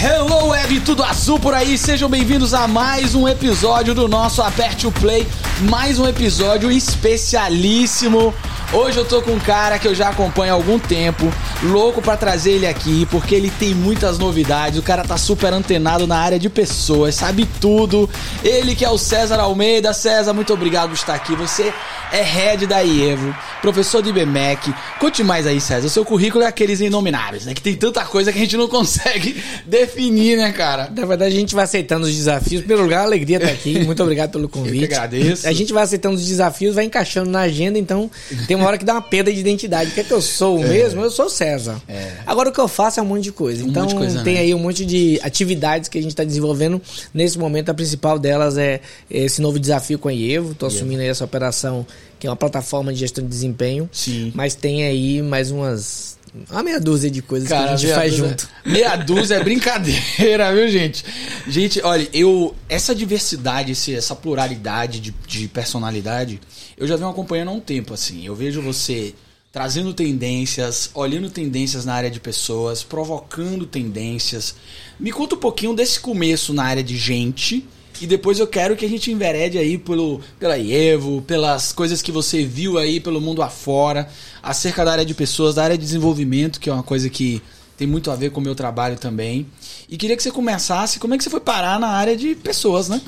Hello Web, tudo azul por aí, sejam bem-vindos a mais um episódio do nosso Aperte o Play, mais um episódio especialíssimo. Hoje eu tô com um cara que eu já acompanho há algum tempo, louco para trazer ele aqui, porque ele tem muitas novidades, o cara tá super antenado na área de pessoas, sabe tudo. Ele que é o César Almeida. César, muito obrigado por estar aqui. Você é head da IEVO, professor de IBMEC. Conte mais aí, César. O seu currículo é aqueles inomináveis, né? Que tem tanta coisa que a gente não consegue definir, né, cara? Na verdade, a gente vai aceitando os desafios. Em primeiro lugar, alegria estar aqui. Muito obrigado pelo convite. Eu que agradeço. A gente vai aceitando os desafios, vai encaixando na agenda, então tem uma hora que dá uma perda de identidade. O que é que eu sou é. mesmo? Eu sou César. É. Agora o que eu faço é um monte de coisa. Um então de coisa, tem né? aí um monte de atividades que a gente está desenvolvendo. Nesse momento, a principal delas é esse novo desafio com a IEVO. Estou assumindo aí essa operação que é uma plataforma de gestão de desempenho. Sim. Mas tem aí mais umas. Uma meia dúzia de coisas Cara, que a gente faz dúzia, junto. Meia dúzia é brincadeira, viu, gente? Gente, olha, eu. Essa diversidade, essa pluralidade de, de personalidade, eu já venho acompanhando há um tempo, assim. Eu vejo você trazendo tendências, olhando tendências na área de pessoas, provocando tendências. Me conta um pouquinho desse começo na área de gente e depois eu quero que a gente enverede aí pelo, pela IEVO, pelas coisas que você viu aí pelo mundo afora, acerca da área de pessoas, da área de desenvolvimento, que é uma coisa que tem muito a ver com o meu trabalho também. E queria que você começasse, como é que você foi parar na área de pessoas, né?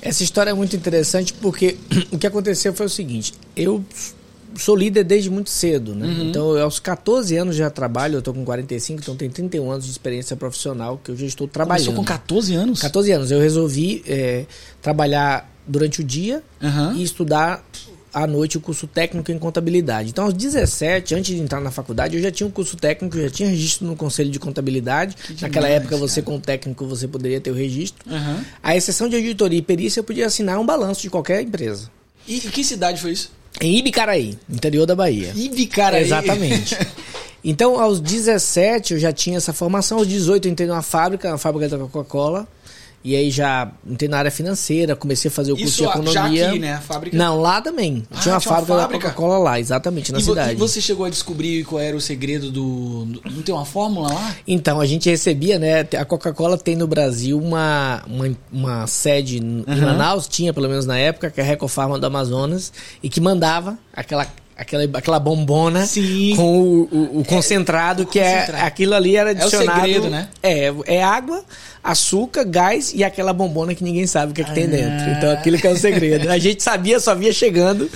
Essa história é muito interessante porque o que aconteceu foi o seguinte: eu sou líder desde muito cedo, né? Uhum. Então, eu, aos 14 anos já trabalho, eu tô com 45, então tenho 31 anos de experiência profissional que eu já estou trabalhando. Começou com 14 anos? 14 anos. Eu resolvi é, trabalhar durante o dia uhum. e estudar à noite o curso técnico em contabilidade. Então, aos 17, antes de entrar na faculdade, eu já tinha um curso técnico, já tinha registro no Conselho de Contabilidade. Demais, Naquela época, cara. você com técnico, você poderia ter o registro. Uhum. A exceção de auditoria e perícia, eu podia assinar um balanço de qualquer empresa. E que cidade foi isso? Em Ibicaraí, interior da Bahia. Ibicaraí? Exatamente. Então, aos 17 eu já tinha essa formação, aos 18 eu entrei numa fábrica, na fábrica da Coca-Cola. E aí já entrei na área financeira, comecei a fazer o curso Isso, de economia. Já aqui, né? A fábrica... Não, lá também. Ah, tinha uma tinha fábrica, fábrica, da Coca-Cola lá, exatamente, na e cidade. E você chegou a descobrir qual era o segredo do. Não tem uma fórmula lá? Então, a gente recebia, né? A Coca-Cola tem no Brasil uma, uma, uma sede uhum. em Manaus, tinha pelo menos na época, que é a Recofarma do Amazonas, e que mandava aquela aquela, aquela bombona Sim. com o, o, o concentrado, é, que concentrado. é aquilo ali era adicionado. É o segredo, né? É, é água, açúcar, gás e aquela bombona que ninguém sabe o que, é que tem dentro. Então aquilo que é o segredo. A gente sabia, só via chegando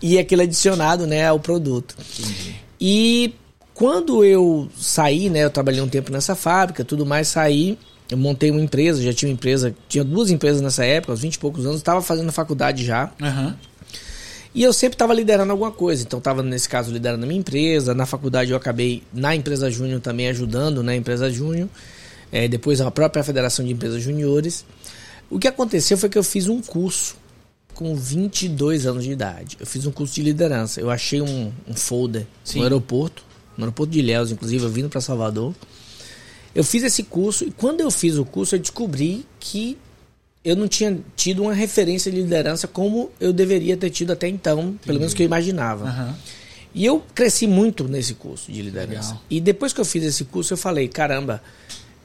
e aquilo adicionado, né, ao produto. Entendi. E quando eu saí, né, eu trabalhei um tempo nessa fábrica, tudo mais, saí, eu montei uma empresa, já tinha uma empresa, tinha duas empresas nessa época, aos 20 e poucos anos, estava fazendo faculdade já. Uhum. E eu sempre estava liderando alguma coisa. Então, estava, nesse caso, liderando a minha empresa. Na faculdade, eu acabei, na empresa Júnior, também ajudando na empresa Júnior. É, depois, a própria Federação de Empresas Juniores. O que aconteceu foi que eu fiz um curso com 22 anos de idade. Eu fiz um curso de liderança. Eu achei um, um folder Sim. no aeroporto, no aeroporto de Ilhéus, inclusive, eu vindo para Salvador. Eu fiz esse curso e quando eu fiz o curso, eu descobri que eu não tinha tido uma referência de liderança como eu deveria ter tido até então, Entendi. pelo menos que eu imaginava. Uhum. E eu cresci muito nesse curso de liderança. Legal. E depois que eu fiz esse curso, eu falei: caramba,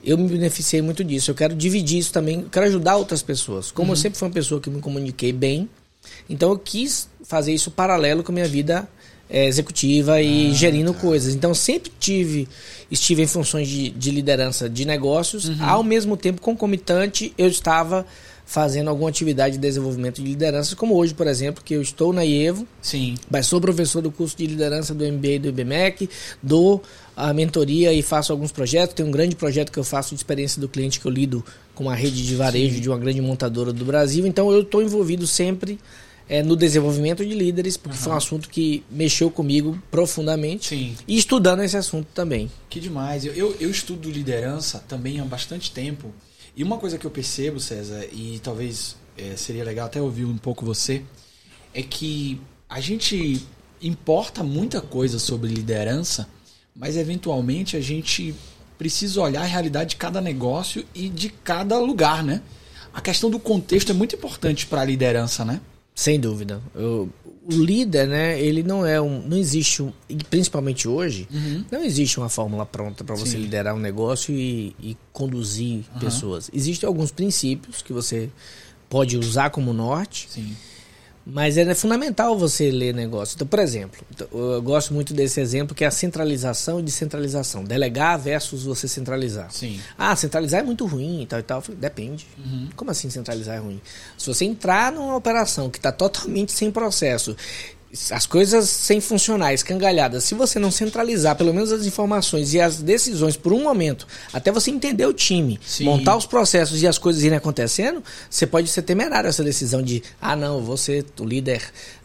eu me beneficiei muito disso. Eu quero dividir isso também, eu quero ajudar outras pessoas. Como uhum. eu sempre fui uma pessoa que me comuniquei bem, então eu quis fazer isso paralelo com a minha vida é, executiva e ah, gerindo tá. coisas. Então sempre tive, estive em funções de, de liderança de negócios, uhum. ao mesmo tempo concomitante eu estava fazendo alguma atividade de desenvolvimento de liderança, como hoje, por exemplo, que eu estou na IEVO, Sim. mas sou professor do curso de liderança do MBA e do IBMEC, dou a mentoria e faço alguns projetos. Tem um grande projeto que eu faço de experiência do cliente que eu lido com uma rede de varejo Sim. de uma grande montadora do Brasil. Então eu estou envolvido sempre é, no desenvolvimento de líderes, porque uhum. foi um assunto que mexeu comigo profundamente. Sim. E estudando esse assunto também. Que demais. Eu, eu, eu estudo liderança também há bastante tempo. E uma coisa que eu percebo, César, e talvez é, seria legal até ouvir um pouco você, é que a gente importa muita coisa sobre liderança, mas eventualmente a gente precisa olhar a realidade de cada negócio e de cada lugar, né? A questão do contexto é muito importante para a liderança, né? Sem dúvida. Eu, o líder, né, ele não é um. Não existe um. e Principalmente hoje, não existe uma fórmula pronta para você Sim. liderar um negócio e, e conduzir pessoas. Existem alguns princípios que você pode usar como norte, Sim. Mas é fundamental você ler negócio. Então, por exemplo, então, eu gosto muito desse exemplo que é a centralização e descentralização. Delegar versus você centralizar. Sim. Ah, centralizar é muito ruim e tal e tal. Falei, Depende. Como assim centralizar é ruim? Se você entrar numa operação que está totalmente sem processo, as coisas sem funcionar, escangalhadas, se você não centralizar pelo menos as informações e as decisões por um momento, até você entender o time, Sim. montar os processos e as coisas irem acontecendo, você pode ser temerário essa decisão de, ah, não, ser o líder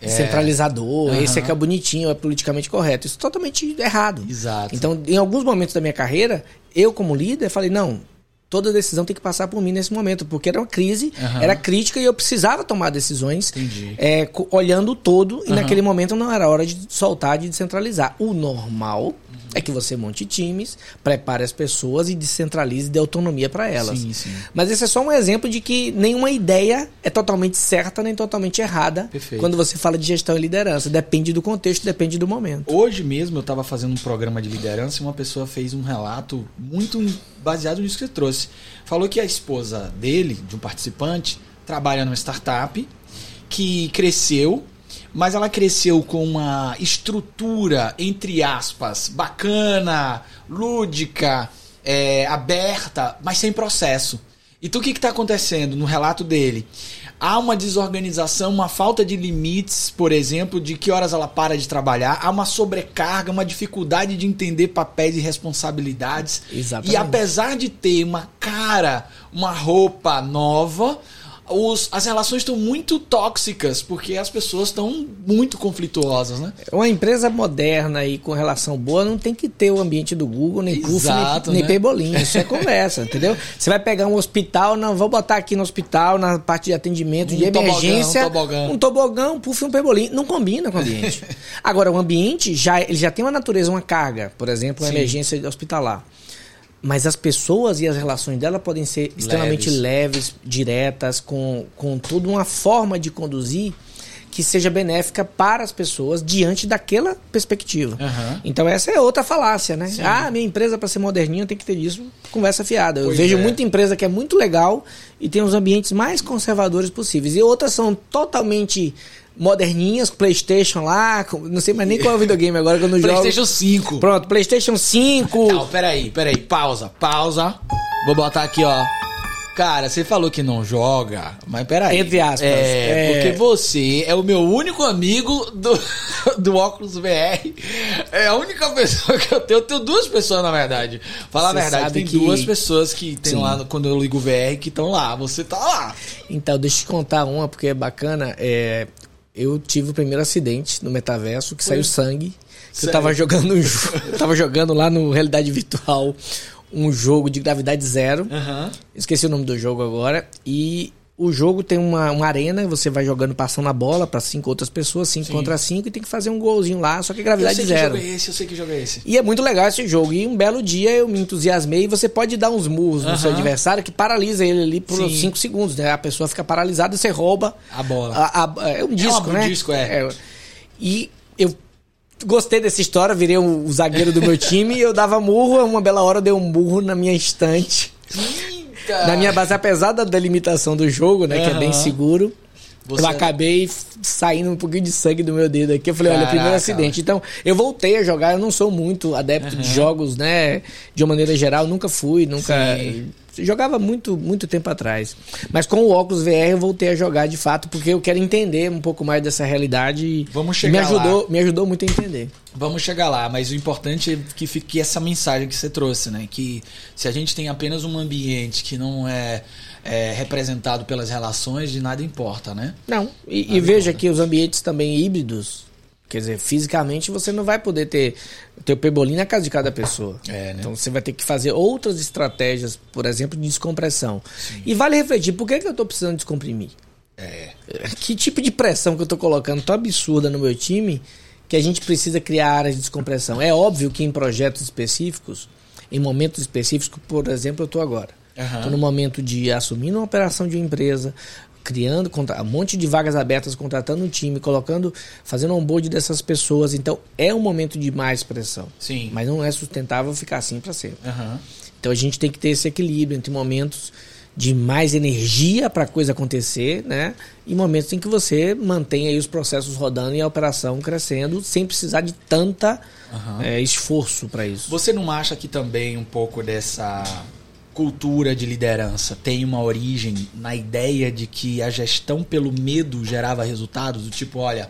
centralizador, Aham. esse é que é bonitinho, é politicamente correto. Isso é totalmente errado. Exato. Então, em alguns momentos da minha carreira, eu como líder falei, não, toda decisão tem que passar por mim nesse momento, porque era uma crise, Aham. era crítica e eu precisava tomar decisões é, olhando o todo e Aham. naquele momento não era hora de soltar, de descentralizar. O normal é que você monte times, prepare as pessoas e descentralize e dê autonomia para elas. Sim, sim. Mas esse é só um exemplo de que nenhuma ideia é totalmente certa nem totalmente errada Perfeito. quando você fala de gestão e liderança. Depende do contexto, depende do momento. Hoje mesmo eu estava fazendo um programa de liderança e uma pessoa fez um relato muito baseado nisso que você trouxe. Falou que a esposa dele, de um participante, trabalha numa startup que cresceu, mas ela cresceu com uma estrutura, entre aspas, bacana, lúdica, é, aberta, mas sem processo. Então o que está acontecendo no relato dele? Há uma desorganização, uma falta de limites, por exemplo, de que horas ela para de trabalhar, há uma sobrecarga, uma dificuldade de entender papéis e responsabilidades. Exatamente. E apesar de ter uma cara, uma roupa nova, os- as relações estão muito tóxicas, porque as pessoas estão muito conflituosas, né? Uma empresa moderna e com relação boa não tem que ter o ambiente do Google, nem Exato, nem, nem né? Pebolinho. Isso é conversa, entendeu? Você vai pegar um hospital, não, vou botar aqui no hospital, na parte de atendimento, Um de emergência. um tobogã. Um tobogã, um Puff e um Pebolinho. Não combina com o ambiente. Agora, o ambiente já, ele já tem uma natureza, uma carga. Por exemplo, uma Sim. emergência hospitalar. Mas as pessoas e as relações dela podem ser extremamente Leves. leves, diretas, com, com toda uma forma de conduzir que seja benéfica para as pessoas diante daquela perspectiva. Aham. Então essa é outra falácia, né? Sim. Ah, minha empresa para ser moderninha tem que ter isso. Conversa fiada. Eu Pois vejo é. muita empresa que é muito legal e tem os ambientes mais conservadores possíveis. E outras são totalmente moderninhas, PlayStation lá, não sei mais nem qual é o videogame agora que eu não jogo. PlayStation 5. Pronto, PlayStation 5. Não, peraí, peraí, pausa, pausa. Vou botar aqui, ó. Cara, você falou que não joga, mas peraí. Entre aspas. É, É. porque você é o meu único amigo do, do óculos VR. É a única pessoa que eu tenho. Eu tenho duas pessoas, na verdade. Falar a Você verdade, sabe tem que- duas pessoas que tem Sim. lá, quando eu ligo o VR, que estão lá. Você tá lá. Então, deixa eu te contar uma, porque é bacana. É, eu tive o primeiro acidente no metaverso, que saiu sangue. Que eu tava jogando um jogo. Eu tava jogando lá no Realidade Virtual um jogo de gravidade zero. Aham. Esqueci o nome do jogo agora. E o jogo tem uma, uma arena, você vai jogando, passando a bola para cinco outras pessoas, cinco Sim. contra cinco, e tem que fazer um golzinho lá, só que Eu gravidade sei que zero. jogo é esse, eu sei que jogo é esse. E é muito legal esse jogo. E um belo dia eu me entusiasmei e você pode dar uns murros no seu adversário que paralisa ele ali por Sim. 5 segundos, né? A pessoa fica paralisada e você rouba A bola. a- a- é um disco, um né? disco, é. E eu gostei dessa história, virei o, o zagueiro do meu time e eu dava murro, uma bela hora eu dei um murro na minha estante. Eita! Na minha base, apesar da delimitação do jogo, né? Que é bem seguro. Você- Eu acabei saindo um pouquinho de sangue do meu dedo aqui. Eu falei, olha, Caraca, primeiro acidente. Então, eu voltei a jogar. Eu não sou muito adepto de jogos, né? De uma maneira geral, nunca fui, nunca. Sim. Jogava muito, muito tempo atrás. Mas com o óculos VR eu voltei a jogar de fato, porque eu quero entender um pouco mais dessa realidade. e Vamos me chegar ajudou, lá. me ajudou muito a entender. Vamos chegar lá, mas o importante é que fique essa mensagem que você trouxe, né? Que se a gente tem apenas um ambiente que não é, é representado pelas relações, de nada importa, né? Não, e, e veja conta. que os ambientes também híbridos, quer dizer, fisicamente você não vai poder ter o pebolim na casa de cada pessoa. É, né? Então você vai ter que fazer outras estratégias, por exemplo, de descompressão. E vale refletir, por que, que eu estou precisando descomprimir? É. Que tipo de pressão que eu estou colocando tão absurda no meu time que a gente precisa criar áreas de descompressão? É óbvio que em projetos específicos, em momentos específicos, por exemplo, eu estou agora. Estou no momento de assumir uma operação de uma empresa, criando um monte de vagas abertas, contratando um time, colocando, fazendo um onboard dessas pessoas. Então é um momento de mais pressão. Sim. Mas não é sustentável ficar assim para sempre. Uhum. Então a gente tem que ter esse equilíbrio entre momentos de mais energia para a coisa acontecer, né? E momentos em que você mantém aí os processos rodando e a operação crescendo sem precisar de tanta uhum. é, esforço para isso. Você não acha que também um pouco dessa cultura de liderança tem uma origem na ideia de que a gestão pelo medo gerava resultados? Do tipo, olha,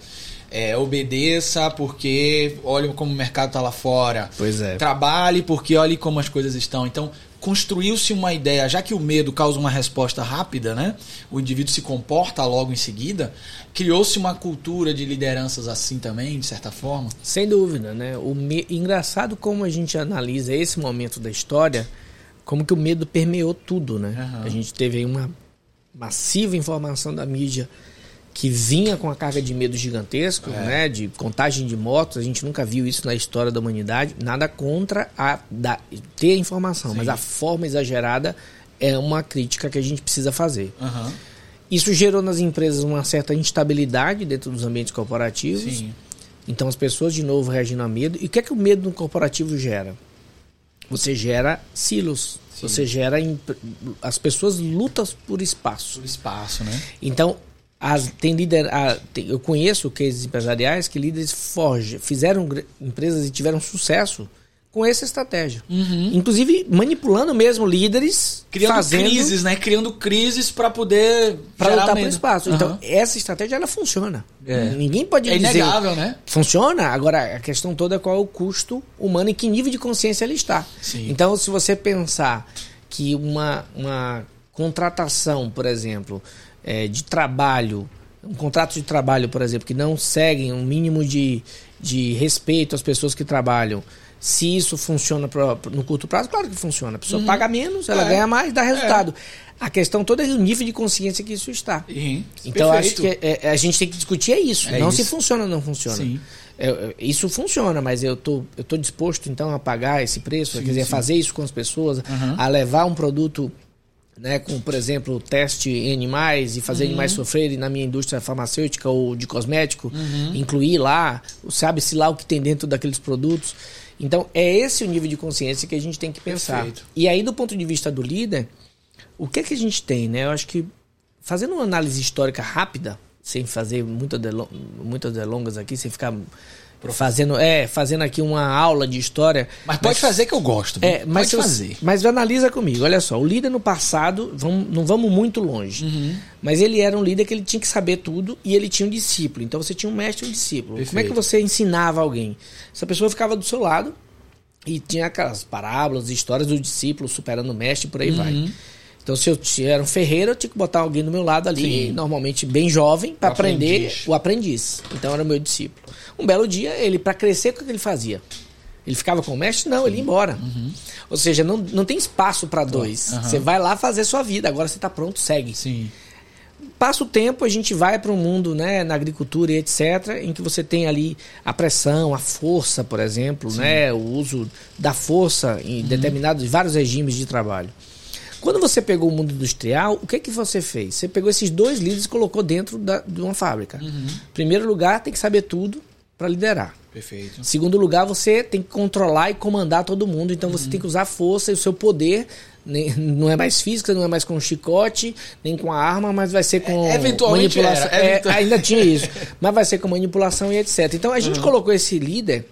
é, obedeça porque olha como o mercado está lá fora. Pois é. Trabalhe porque olhe como as coisas estão. Então, construiu-se uma ideia, já que o medo causa uma resposta rápida, né? O indivíduo se comporta logo em seguida. Criou-se uma cultura de lideranças assim também, de certa forma? Sem dúvida, né? O me... Engraçado como a gente analisa esse momento da história, como que o medo permeou tudo, né? Uhum. A gente teve aí uma massiva informação da mídia que vinha com a carga de medo gigantesco, é. né, de contagem de mortos, a gente nunca viu isso na história da humanidade. Nada contra a da, ter a informação, Sim. mas a forma exagerada é uma crítica que a gente precisa fazer. Uhum. Isso gerou nas empresas uma certa instabilidade dentro dos ambientes corporativos. Sim. Então as pessoas de novo reagindo a medo. E o que é que o medo no corporativo gera? Você gera silos. Sim. Você gera. As pessoas lutam por espaço. Por espaço, né? Então, as, tem líder, a, tem, eu conheço cases empresariais que líderes forge, fizeram empresas e tiveram sucesso com essa estratégia. Uhum. Inclusive manipulando mesmo líderes, criando fazendo, crises, né? Criando crises para poder para lutar pelo espaço. Uhum. Então essa estratégia ela funciona. É. Ninguém pode é dizer. É inegável, né? Funciona. Agora a questão toda é qual é o custo humano e que nível de consciência ele está. Sim. Então se você pensar que uma uma contratação, por exemplo, é, de trabalho, um contrato de trabalho, por exemplo, que não seguem um mínimo de, de respeito às pessoas que trabalham, se isso funciona pra, no curto prazo, claro que funciona. A pessoa uhum. paga menos, ela é. ganha mais, dá resultado. É. A questão toda é o nível de consciência que isso está. Uhum. Então, acho que é, é, a gente tem que discutir é isso. É não isso. se funciona ou não funciona. Sim. É, isso funciona, mas eu tô, eu tô disposto então a pagar esse preço, sim, quer dizer, sim. fazer isso com as pessoas, uhum. a levar um produto né, com, por exemplo, teste em animais e fazer uhum. animais sofrerem na minha indústria farmacêutica ou de cosmético, uhum. incluir lá, sabe-se lá o que tem dentro daqueles produtos. Então, é esse o nível de consciência que a gente tem que pensar. Perfeito. E aí, do ponto de vista do líder, o que é que a gente tem, né? Eu acho que, fazendo uma análise histórica rápida, sem fazer muita muitas delongas aqui, sem ficar fazendo é fazendo aqui uma aula de história mas pode mas, fazer que eu gosto é mas pode fazer mas analisa comigo olha só o líder no passado vamos, não vamos muito longe uhum. mas ele era um líder que ele tinha que saber tudo e ele tinha um discípulo então você tinha um mestre e um discípulo Perfeito. como é que você ensinava alguém essa pessoa ficava do seu lado e tinha aquelas parábolas histórias do discípulo superando o mestre por aí uhum. vai então, se eu era um ferreiro, eu tinha que botar alguém do meu lado ali, Sim. normalmente bem jovem, para aprender aprendiz. o aprendiz. Então, era o meu discípulo. Um belo dia, ele, para crescer, o que ele fazia? Ele ficava com o mestre? Não, ele ia embora. Uhum. Ou seja, não, não tem espaço para dois. Uhum. Você vai lá fazer sua vida, agora você está pronto, segue. Sim. Passa o tempo, a gente vai para um mundo, né, na agricultura e etc, em que você tem ali a pressão, a força, por exemplo, né, o uso da força em uhum. determinados, vários regimes de trabalho. Quando você pegou o mundo industrial, o que, que você fez? Você pegou esses dois líderes e colocou dentro da, de uma fábrica. Uhum. Primeiro lugar, tem que saber tudo para liderar. Perfeito. Segundo lugar, você tem que controlar e comandar todo mundo. Então Uhum. você tem que usar força e o seu poder. nem- Não é mais física, não é mais com chicote, nem com a arma, mas vai ser com É, eventualmente manipulação. era, É, ainda tinha isso. mas vai ser com manipulação e etc. Então a Uhum. gente colocou esse líder,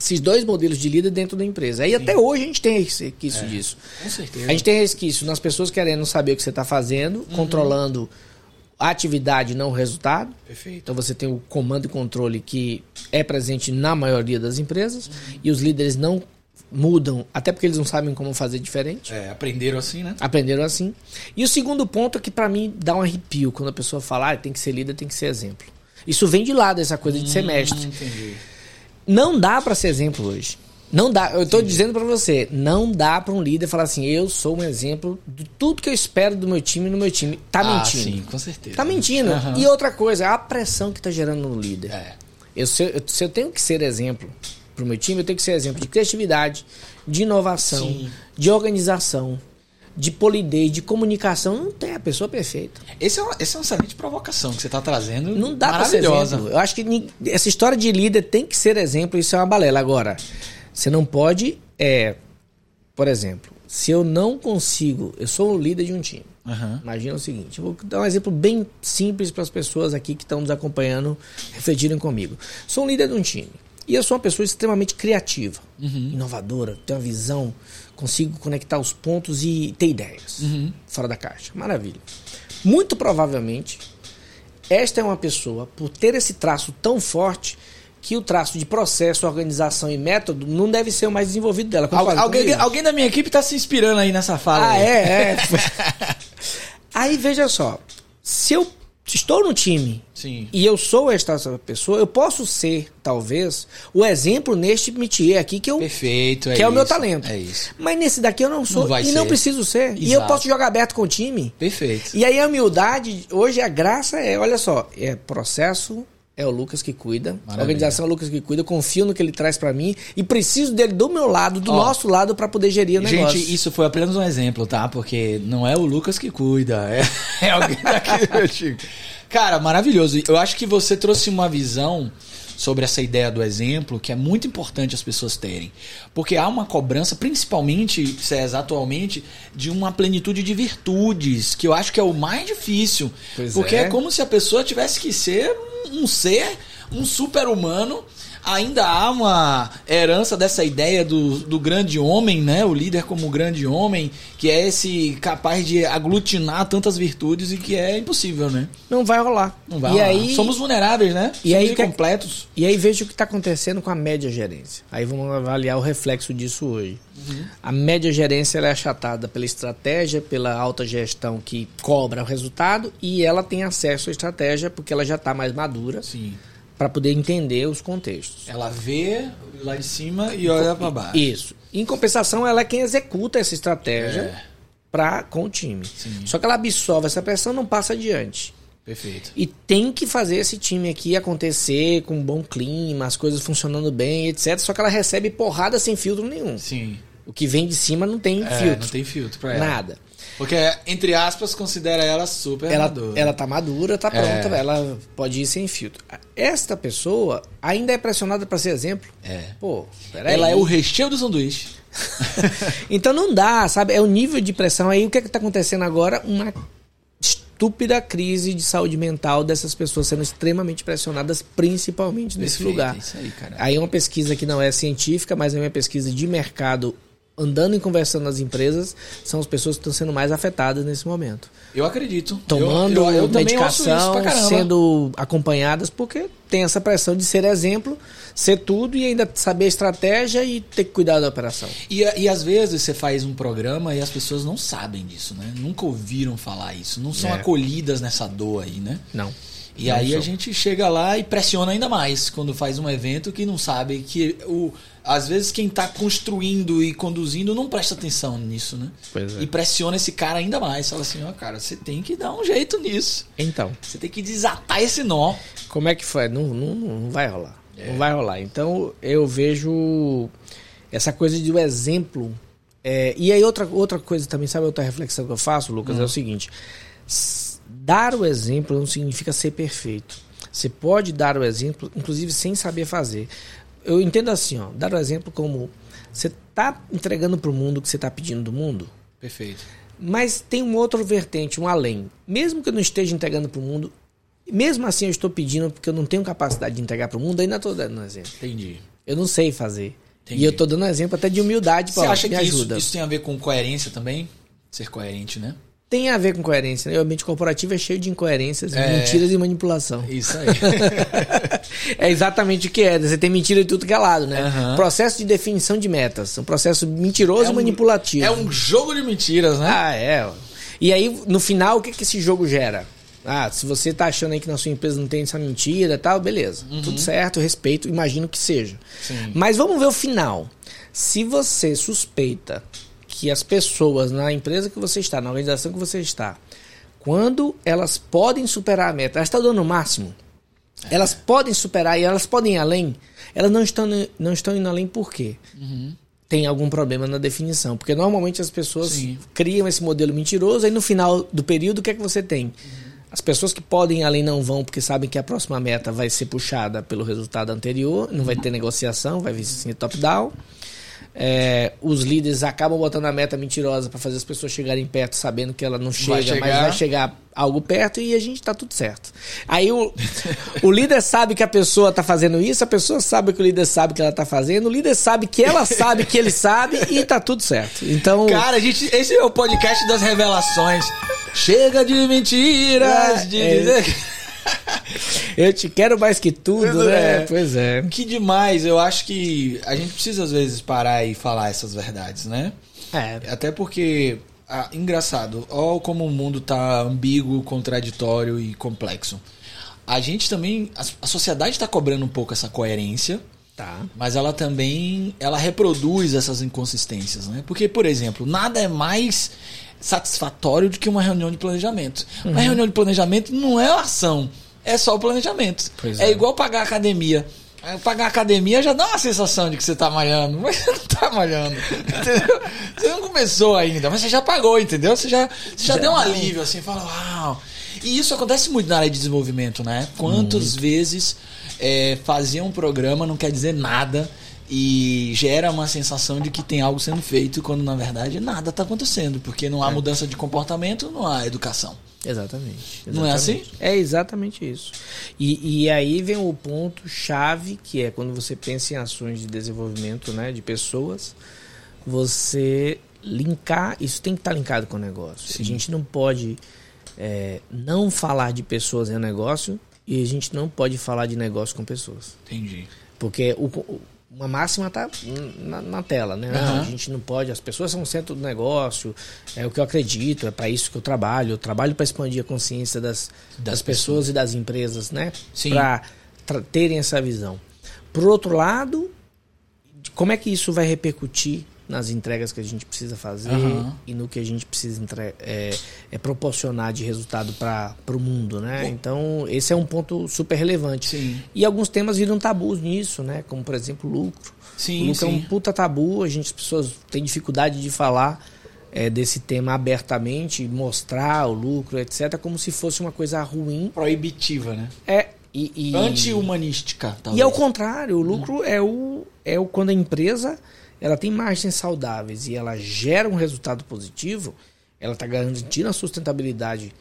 esses dois modelos de líder dentro da empresa. Aí até hoje a gente tem resquício disso. Com certeza. A gente tem resquício nas pessoas querendo saber o que você está fazendo, controlando a atividade, não o resultado. Perfeito. Então você tem o comando e controle que é presente na maioria das empresas e os líderes não mudam, até porque eles não sabem como fazer diferente. É, aprenderam assim, né? Aprenderam assim. E o segundo ponto é que para mim dá um arrepio quando a pessoa fala, ah, tem que ser líder, tem que ser exemplo. Isso vem de lá dessa coisa de ser mestre. Hum, entendi. Não dá para ser exemplo hoje. Não dá. Eu tô dizendo para você, não dá para um líder falar assim, eu sou um exemplo de tudo que eu espero do meu time no meu time. Tá ah, mentindo. sim, com certeza. Tá mentindo. Aham. E outra coisa, a pressão que tá gerando no líder. É. Eu, se, eu, se eu tenho que ser exemplo pro meu time, eu tenho que ser exemplo de criatividade, de inovação, Sim. de organização, de polidez, de comunicação, não tem a pessoa perfeita. Esse é uma, esse é uma excelente provocação que você está trazendo. Não dá para ser exemplo. Eu acho que essa história de líder tem que ser exemplo, isso é uma balela. Agora, você não pode, é, por exemplo, se eu não consigo, eu sou o líder de um time. Uhum. Imagina o seguinte, vou dar um exemplo bem simples para as pessoas aqui que estão nos acompanhando refletirem comigo. Sou um líder de um time e eu sou uma pessoa extremamente criativa, uhum. inovadora, tenho uma visão, consigo conectar os pontos e ter ideias uhum. fora da caixa. Maravilha. Muito provavelmente, esta é uma pessoa, por ter esse traço tão forte, que o traço de processo, organização e método não deve ser o mais desenvolvido dela. Al alguém, alguém da minha equipe está se inspirando aí nessa fala. Ah, aí. é, é. aí veja só, se eu estou no time Sim. e eu sou esta pessoa, eu posso ser, talvez, o exemplo neste métier aqui que eu Perfeito, é que é o meu talento. É isso. Mas nesse daqui eu não sou não e ser. não preciso ser. Exato. E eu posso jogar aberto com o time. Perfeito. E aí a humildade, hoje a graça é, olha só, é processo é o Lucas que cuida. Maravilha. A organização é o Lucas que cuida. Eu confio no que ele traz para mim e preciso dele do meu lado, do Ó, nosso lado, para poder gerir o negócio. Gente, isso foi apenas um exemplo, tá? Porque não é o Lucas que cuida, é, é alguém daqui do meu time. Cara, maravilhoso. Eu acho que você trouxe uma visão sobre essa ideia do exemplo que é muito importante as pessoas terem. Porque há uma cobrança, principalmente, César, atualmente, de uma plenitude de virtudes, que eu acho que é o mais difícil. Pois porque é. é como se a pessoa tivesse que ser um ser, um super-humano ainda há uma herança dessa ideia do, do grande homem, né? O líder como grande homem, que é esse capaz de aglutinar tantas virtudes e que é impossível, né? Não vai rolar. Não vai e rolar. Aí, Somos vulneráveis, né? E Somos aí incompletos. E aí veja o que está acontecendo com a média gerência. Aí vamos avaliar o reflexo disso hoje. Uhum. A média gerência é achatada pela estratégia, pela alta gestão que cobra o resultado e ela tem acesso à estratégia porque ela já está mais madura. Sim para poder entender os contextos. Ela vê lá de cima e olha para baixo. Isso. Em compensação, ela é quem executa essa estratégia é. Pra, com o time. Sim. Só que ela absorve essa pressão não passa adiante. Perfeito. E tem que fazer esse time aqui acontecer com um bom clima, as coisas funcionando bem, etc. Só que ela recebe porrada sem filtro nenhum. Sim. O que vem de cima não tem é, filtro. Não tem filtro pra ela. Nada. Porque, entre aspas, considera ela super ela, madura. Ela tá madura, tá pronta, é. ela pode ir sem filtro. Esta pessoa ainda é pressionada para ser exemplo. É. Pô, peraí. Ela é o recheio do sanduíche. então não dá, sabe? É o nível de pressão aí. O que é que tá acontecendo agora? Uma estúpida crise de saúde mental dessas pessoas sendo extremamente pressionadas, principalmente nesse Perfeito, lugar. Isso aí, cara. aí é uma pesquisa que não é científica, mas é uma pesquisa de mercado andando e conversando nas empresas, são as pessoas que estão sendo mais afetadas nesse momento. Eu acredito. Tomando eu, eu, eu medicação, sendo acompanhadas, porque tem essa pressão de ser exemplo, ser tudo e ainda saber a estratégia e ter que cuidar da operação. E, e às vezes você faz um programa e as pessoas não sabem disso, né? Nunca ouviram falar isso, não são É. acolhidas nessa dor aí, né? Não. E Não aí a gente chega lá e pressiona ainda mais quando faz um evento que não sabe que o às vezes quem está construindo e conduzindo não presta atenção nisso, né? Pois é. E pressiona esse cara ainda mais. Fala assim, ó, cara, você tem que dar um jeito nisso. Então, Você tem que desatar esse nó. como é que foi? Não, não, não vai rolar. É. Não vai rolar. Então, eu vejo essa coisa do exemplo. é, e aí, outra, outra coisa também, sabe outra reflexão que eu faço, Lucas? É o seguinte: dar o exemplo não significa ser perfeito. Você pode dar o exemplo, inclusive sem saber fazer. Eu entendo assim, ó, dar o exemplo como você está entregando para o mundo o que você está pedindo do mundo, Perfeito. mas tem um outro vertente, um além. Mesmo que eu não esteja entregando para o mundo, mesmo assim eu estou pedindo porque eu não tenho capacidade de entregar para o mundo, ainda estou dando um exemplo. Entendi. Eu não sei fazer. Entendi. E eu estou dando um exemplo até de humildade Você para acha me que isso, ajuda. isso tem a ver com coerência também? Ser coerente, né? Tem a ver com coerência. Né? O ambiente corporativo é cheio de incoerências, É. mentiras e manipulação. Isso aí. é exatamente o que é. Você tem mentira de tudo que é lado, né? Aham. Processo de definição de metas. Um processo mentiroso É e um- manipulativo. é um jogo de mentiras, né? Ah, é. E aí, no final, o que, que esse jogo gera? Ah, se você tá achando aí que na sua empresa não tem essa mentira e tal, beleza. Tudo certo, respeito, imagino que seja. Sim. Mas vamos ver o final. Se você suspeita que as pessoas na empresa que você está, na organização que você está, quando elas podem superar a meta, elas estão dando o máximo, elas podem superar e elas podem ir além, elas não estão, não estão indo além por quê? tem algum problema na definição. Porque normalmente as pessoas Sim. criam esse modelo mentiroso, aí no final do período, o que é que você tem? As pessoas que podem ir além não vão, porque sabem que a próxima meta vai ser puxada pelo resultado anterior, não vai ter negociação, vai vir top-down. É, os líderes acabam botando a meta mentirosa para fazer as pessoas chegarem perto, sabendo que ela não chega, mas chegar. vai chegar algo perto e a gente tá tudo certo. Aí o, o líder sabe que a pessoa tá fazendo isso, a pessoa sabe que o líder sabe que ela tá fazendo, o líder sabe que ela sabe que ele sabe e tá tudo certo. Então, Cara, a gente, esse é o podcast das revelações. Chega de mentiras, de É, dizer. Eu te quero mais que tudo, Pois né? é. Pois é. Que demais, eu acho que a gente precisa às vezes parar e falar essas verdades, né? É, Até porque, ah, engraçado, ó como o mundo tá ambíguo, contraditório e complexo. A gente também, a, a sociedade está cobrando um pouco essa coerência, tá. mas ela também, ela reproduz essas inconsistências, né? Porque, por exemplo, nada é mais satisfatório do que uma reunião de planejamento. Uhum. Uma reunião de planejamento não é ação, é só o planejamento. É é. igual pagar academia. Aí, Pagar academia já dá uma sensação de que você tá malhando, mas você não tá malhando. Entendeu? Você não começou ainda, mas você já pagou, entendeu? Você já, você já, Já. deu um alívio, assim, fala, uau. E isso acontece muito na área de desenvolvimento, né? Quantas vezes é, fazer um programa não quer dizer nada e gera uma sensação de que tem algo sendo feito, quando na verdade nada está acontecendo, porque não há mudança de comportamento, não há educação. Exatamente, Não é assim? exatamente. É exatamente isso. E, e aí vem o ponto chave, que é quando você pensa em ações de desenvolvimento né, de pessoas, você linkar, isso tem que estar linkado com o negócio. Sim. A gente não pode é, não falar de pessoas em negócio e a gente não pode falar de negócio com pessoas. Entendi. Porque o, o- uma máxima está na, na tela, né? Não, Aham. a gente não pode, as pessoas são o centro do negócio, é o que eu acredito, é para isso que eu trabalho. Eu trabalho para expandir a consciência das, das, Das pessoas e das empresas, né? Para terem essa visão. Por outro lado, como é que isso vai repercutir nas entregas que a gente precisa fazer Aham. e no que a gente precisa entre- é, é proporcionar de resultado para o mundo, né? Bom. Então, esse é um ponto super relevante. Sim. E alguns temas viram tabus nisso, né? Como, por exemplo, lucro. o Sim, lucro é um sim. puta tabu, a gente, as pessoas têm dificuldade de falar é, desse tema abertamente, mostrar o lucro, etc., como se fosse uma coisa ruim. Proibitiva, né? É, e, e, Anti-humanística, talvez. e ao contrário, o lucro é, o, é o quando a empresa ela tem margens saudáveis e ela gera um resultado positivo, ela está garantindo a sustentabilidade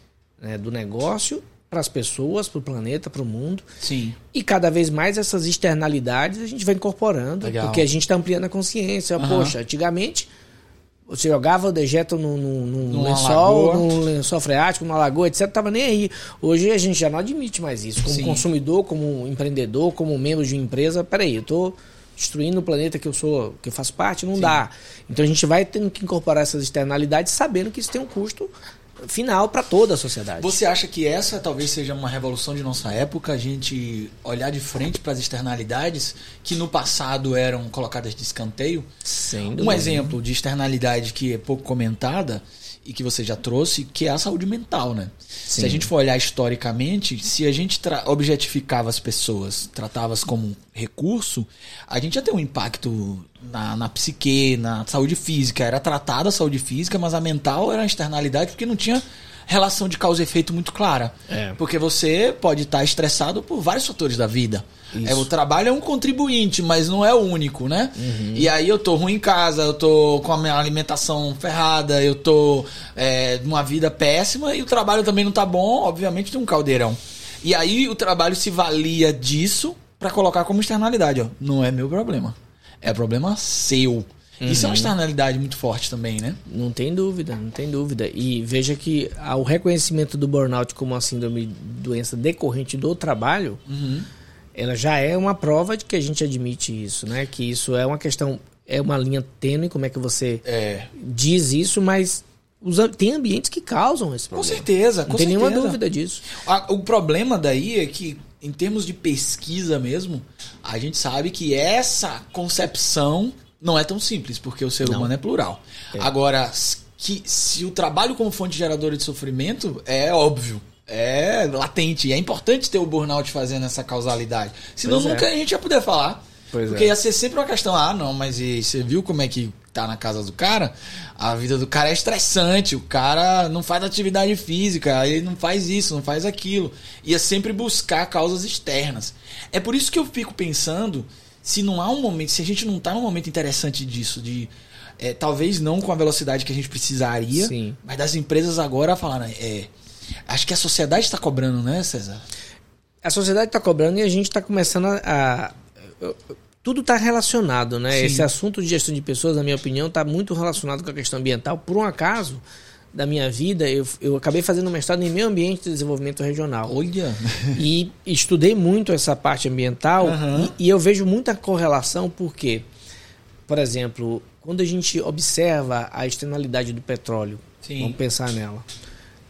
né, do negócio para as pessoas, para o planeta, para o mundo. Sim. E cada vez mais essas externalidades a gente vai incorporando, Legal. porque a gente está ampliando a consciência. Aham. Poxa, antigamente você jogava o dejeto num, num, num lençol, num lençol freático, numa lagoa, etc. Tava nem aí. Hoje a gente já não admite mais isso. Como Sim. consumidor, como empreendedor, como membro de uma empresa. Peraí, eu tô destruindo o planeta que eu sou, que eu faço parte, não dá. Então a gente vai tendo que incorporar essas externalidades, sabendo que isso tem um custo final para toda a sociedade. Você acha que essa talvez seja uma revolução de nossa época, a gente olhar de frente para as externalidades que no passado eram colocadas de escanteio? Sem Um dúvida. exemplo de externalidade que é pouco comentada e que você já trouxe, que é a saúde mental, né? Se Sim. a gente for olhar historicamente, se a gente objetificava as pessoas, tratava-as como recurso, a gente ia ter um impacto na, na psique, na saúde física. Era tratada a saúde física, mas a mental era uma externalidade porque não tinha relação de causa e efeito muito clara. É. Porque você pode estar estressado por vários fatores da vida. Isso. É, o trabalho é um contribuinte, mas não é o único, né? Uhum. E aí eu tô ruim em casa, eu tô com a minha alimentação ferrada, eu tô é, numa vida péssima e o trabalho também não tá bom, obviamente tem um caldeirão. E aí o trabalho se valia disso pra colocar como externalidade, ó. Não é meu problema. É problema seu. Isso é Uhum. uma externalidade muito forte também, né? Não tem dúvida, não tem dúvida. E veja que o reconhecimento do burnout como uma síndrome doença decorrente do trabalho, Uhum. ela já é uma prova de que a gente admite isso, né? Que isso é uma questão, é uma linha tênue, como é que você É. diz isso, mas os, tem ambientes que causam esse Com problema. certeza, com Não tem certeza. nenhuma dúvida disso. O problema daí é que, em termos de pesquisa mesmo, a gente sabe que essa concepção não é tão simples, porque o ser Não. humano é plural. É. Agora, que se o trabalho como fonte geradora de sofrimento é óbvio. É latente. É importante ter o burnout fazendo essa causalidade. Senão Pois é. nunca a gente ia poder falar. Pois Porque é. ia ser sempre uma questão, ah, não, mas e você viu como é que tá na casa do cara? A vida do cara é estressante, o cara não faz atividade física, ele não faz isso, não faz aquilo. Ia sempre buscar causas externas. É por isso que eu fico pensando se não há um momento, se a gente não tá num momento interessante disso, de é, talvez não com a velocidade que a gente precisaria, Sim. mas das empresas agora falar, é, acho que a sociedade está cobrando, né, César? A sociedade está cobrando e a gente está começando a. a- tudo está relacionado, né? Sim. Esse assunto de gestão de pessoas, na minha opinião, está muito relacionado com a questão ambiental. Por um acaso da minha vida, eu, eu acabei fazendo um mestrado em meio ambiente e desenvolvimento regional. Olha. e estudei muito essa parte ambiental Aham. e, e eu vejo muita correlação porque, por exemplo, quando a gente observa a externalidade do petróleo, Sim. vamos pensar nela,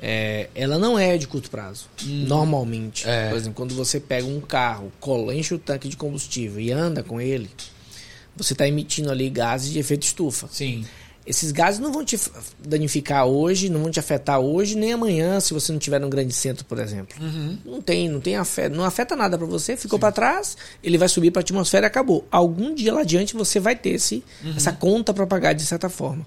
é, ela não é de curto prazo, normalmente. É. Por exemplo, quando você pega um carro, cola, enche o tanque de combustível e anda com ele, você está emitindo ali gases de efeito estufa. Sim. Esses gases não vão te danificar hoje, não vão te afetar hoje, nem amanhã, se você não tiver num grande centro, por exemplo. Não tem, não tem afeta, não afeta nada para você, ficou para trás, ele vai subir para a atmosfera e acabou. Algum dia lá adiante você vai ter esse, essa conta para pagar de certa forma.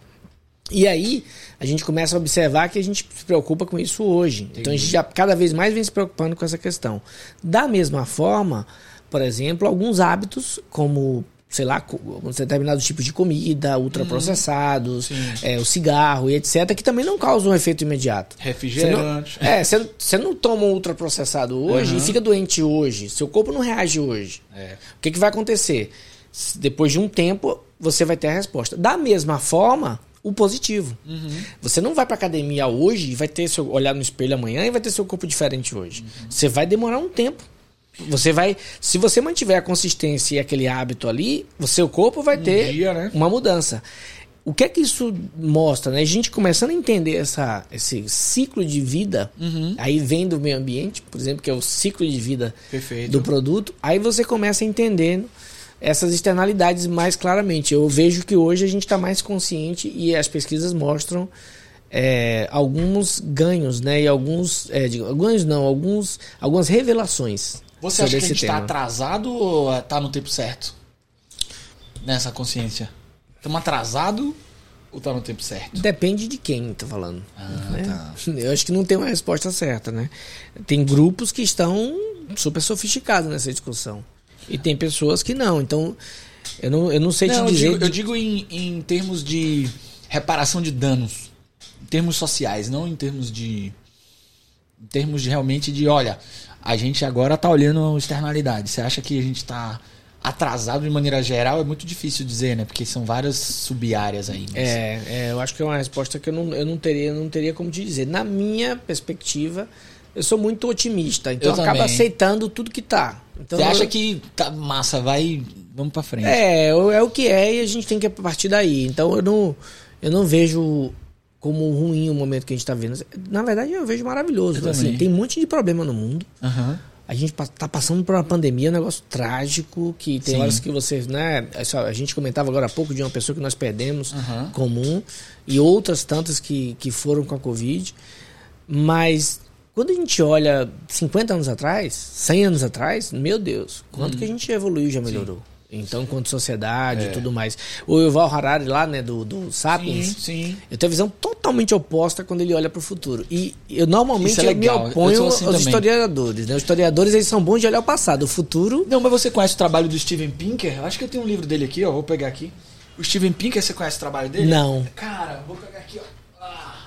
E aí a gente começa a observar que a gente se preocupa com isso hoje. Então a gente já cada vez mais vem se preocupando com essa questão. Da mesma forma, por exemplo, alguns hábitos como sei lá, co- um determinado tipo de comida, ultraprocessados, é, o cigarro e etc., que também não causam um efeito imediato. Refrigerante. Você não, é, você, você não toma um ultraprocessado hoje Uhum. e fica doente hoje. Seu corpo não reage hoje. É. O que, que vai acontecer? Depois de um tempo, você vai ter a resposta. Da mesma forma, o positivo. Você não vai pra academia hoje e vai ter seu olhar no espelho amanhã e vai ter seu corpo diferente hoje. Você vai demorar um tempo. Você vai, se você mantiver a consistência e aquele hábito ali, o seu corpo vai ter dia, né? uma mudança. O que é que isso mostra, né? A gente começando a entender essa, esse ciclo de vida, aí vem do meio ambiente, por exemplo, que é o ciclo de vida Perfeito. do produto, aí você começa a entender essas externalidades mais claramente. Eu vejo que hoje a gente está mais consciente e as pesquisas mostram é, alguns ganhos, né? E alguns. É, digo, ganhos não, alguns, algumas revelações. Você acha que a gente tá tema. atrasado ou tá no tempo certo? Nessa consciência. Estamos atrasado ou tá no tempo certo? Depende de quem tá falando. Ah, né? tá. Eu acho que não tem uma resposta certa, né? Tem grupos que estão super sofisticados nessa discussão. E tem pessoas que não. Então, eu não, eu não sei Não, te eu dizer. digo, eu digo em, em termos de reparação de danos. Em termos sociais, não em termos de. Em termos de realmente de, olha, a gente agora tá olhando externalidade. Você acha que a gente tá atrasado de maneira geral? É muito difícil dizer, né? Porque são várias sub-áreas aí. mas- É, é, eu acho que é uma resposta que eu não, eu não teria, eu não teria como te dizer. Na minha perspectiva, eu sou muito otimista, então Eu acabo também. aceitando tudo que tá. Então, Você acha eu- que tá massa, vai. Vamos pra frente. É, é o que é e a gente tem que partir daí. Então eu não, eu não vejo como ruim o momento que a gente está vendo. Na verdade, eu vejo maravilhoso. Eu Assim, tem um monte de problema no mundo. Aham. A gente pa- tá passando por uma pandemia, um negócio trágico, que tem Sim. horas que vocês, né? é A gente comentava agora há pouco de uma pessoa que nós perdemos, Aham. comum, e outras tantas que, que foram com a Covid. Mas quando a gente olha 50 anos atrás, 100 anos atrás, meu Deus, quanto que a gente evoluiu e já melhorou. Então, quanto sociedade É. e tudo mais. O Yuval Harari lá, né, do, do Sapiens, Sim, sim. eu tenho a visão totalmente oposta quando ele olha para o futuro. E eu normalmente é eu me. Eu oponho sou assim aos também. historiadores. Né? Os historiadores eles são bons de olhar o passado. O futuro. Não, mas você conhece o trabalho do Steven Pinker? Eu acho que eu tenho um livro dele aqui, ó. Vou pegar aqui. O Steven Pinker, você conhece o trabalho dele? Não. Cara, vou pegar aqui, ó. Ah.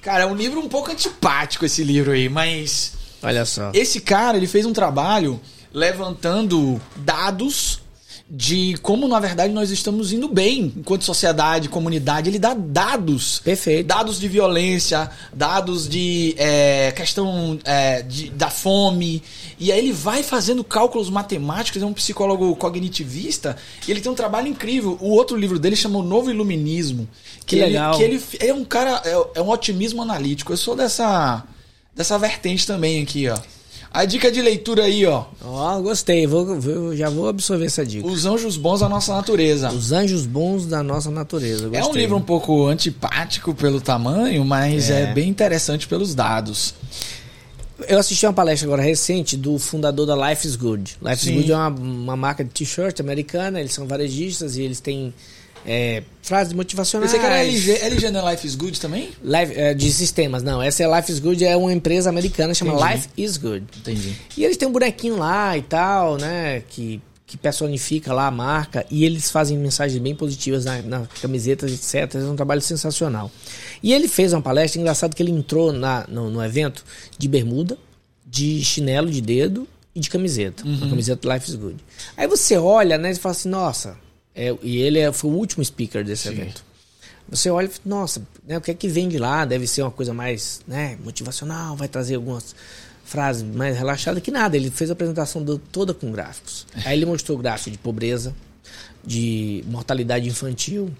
Cara, é um livro um pouco antipático esse livro aí, mas Olha só. esse cara, ele fez um trabalho levantando dados de como, na verdade, nós estamos indo bem enquanto sociedade, comunidade. Ele dá dados. Perfeito. Dados de violência, dados de é, questão é, de- da fome. E aí ele vai fazendo cálculos matemáticos, é um psicólogo cognitivista, e ele tem um trabalho incrível. O outro livro dele chama O Novo Iluminismo. Que ele- legal. que ele é um cara, é, é um otimismo analítico. Eu sou dessa, dessa vertente também aqui, ó. A dica de leitura aí, ó. Ó, gostei. Vou, vou- já vou absorver essa dica. Os Anjos Bons da Nossa Natureza. Os anjos bons da nossa natureza. É um Gostei. livro um pouco antipático pelo tamanho, mas é, É. bem interessante pelos dados. Eu assisti uma palestra agora recente do fundador da Life is Good. Life Sim. is Good é uma, uma marca de t-shirt americana, eles são varejistas e eles têm é, frases motivacionais. Você que era LG, LG não é Life is Good também? Life- é, de sistemas, não. Essa é Life is Good, é uma empresa americana, chama Entendi. Life is Good. Entendi. E eles têm um bonequinho lá e tal, né? Que, que personifica lá a marca. E eles fazem mensagens bem positivas na, na camisetas, etc. É um trabalho sensacional. E ele fez uma palestra, engraçado que ele entrou na, no, no evento de bermuda, de chinelo de dedo e de camiseta. A camiseta Life is Good. Aí você olha, né? E fala assim, nossa. É, e ele é- foi o último speaker desse evento. Você olha e fala, nossa, né, o que é que vem de lá? Deve ser uma coisa mais né, motivacional, vai trazer algumas frases mais relaxadas. Que nada, ele fez a apresentação do- toda com gráficos. Aí ele mostrou gráfico de pobreza, de mortalidade infantil,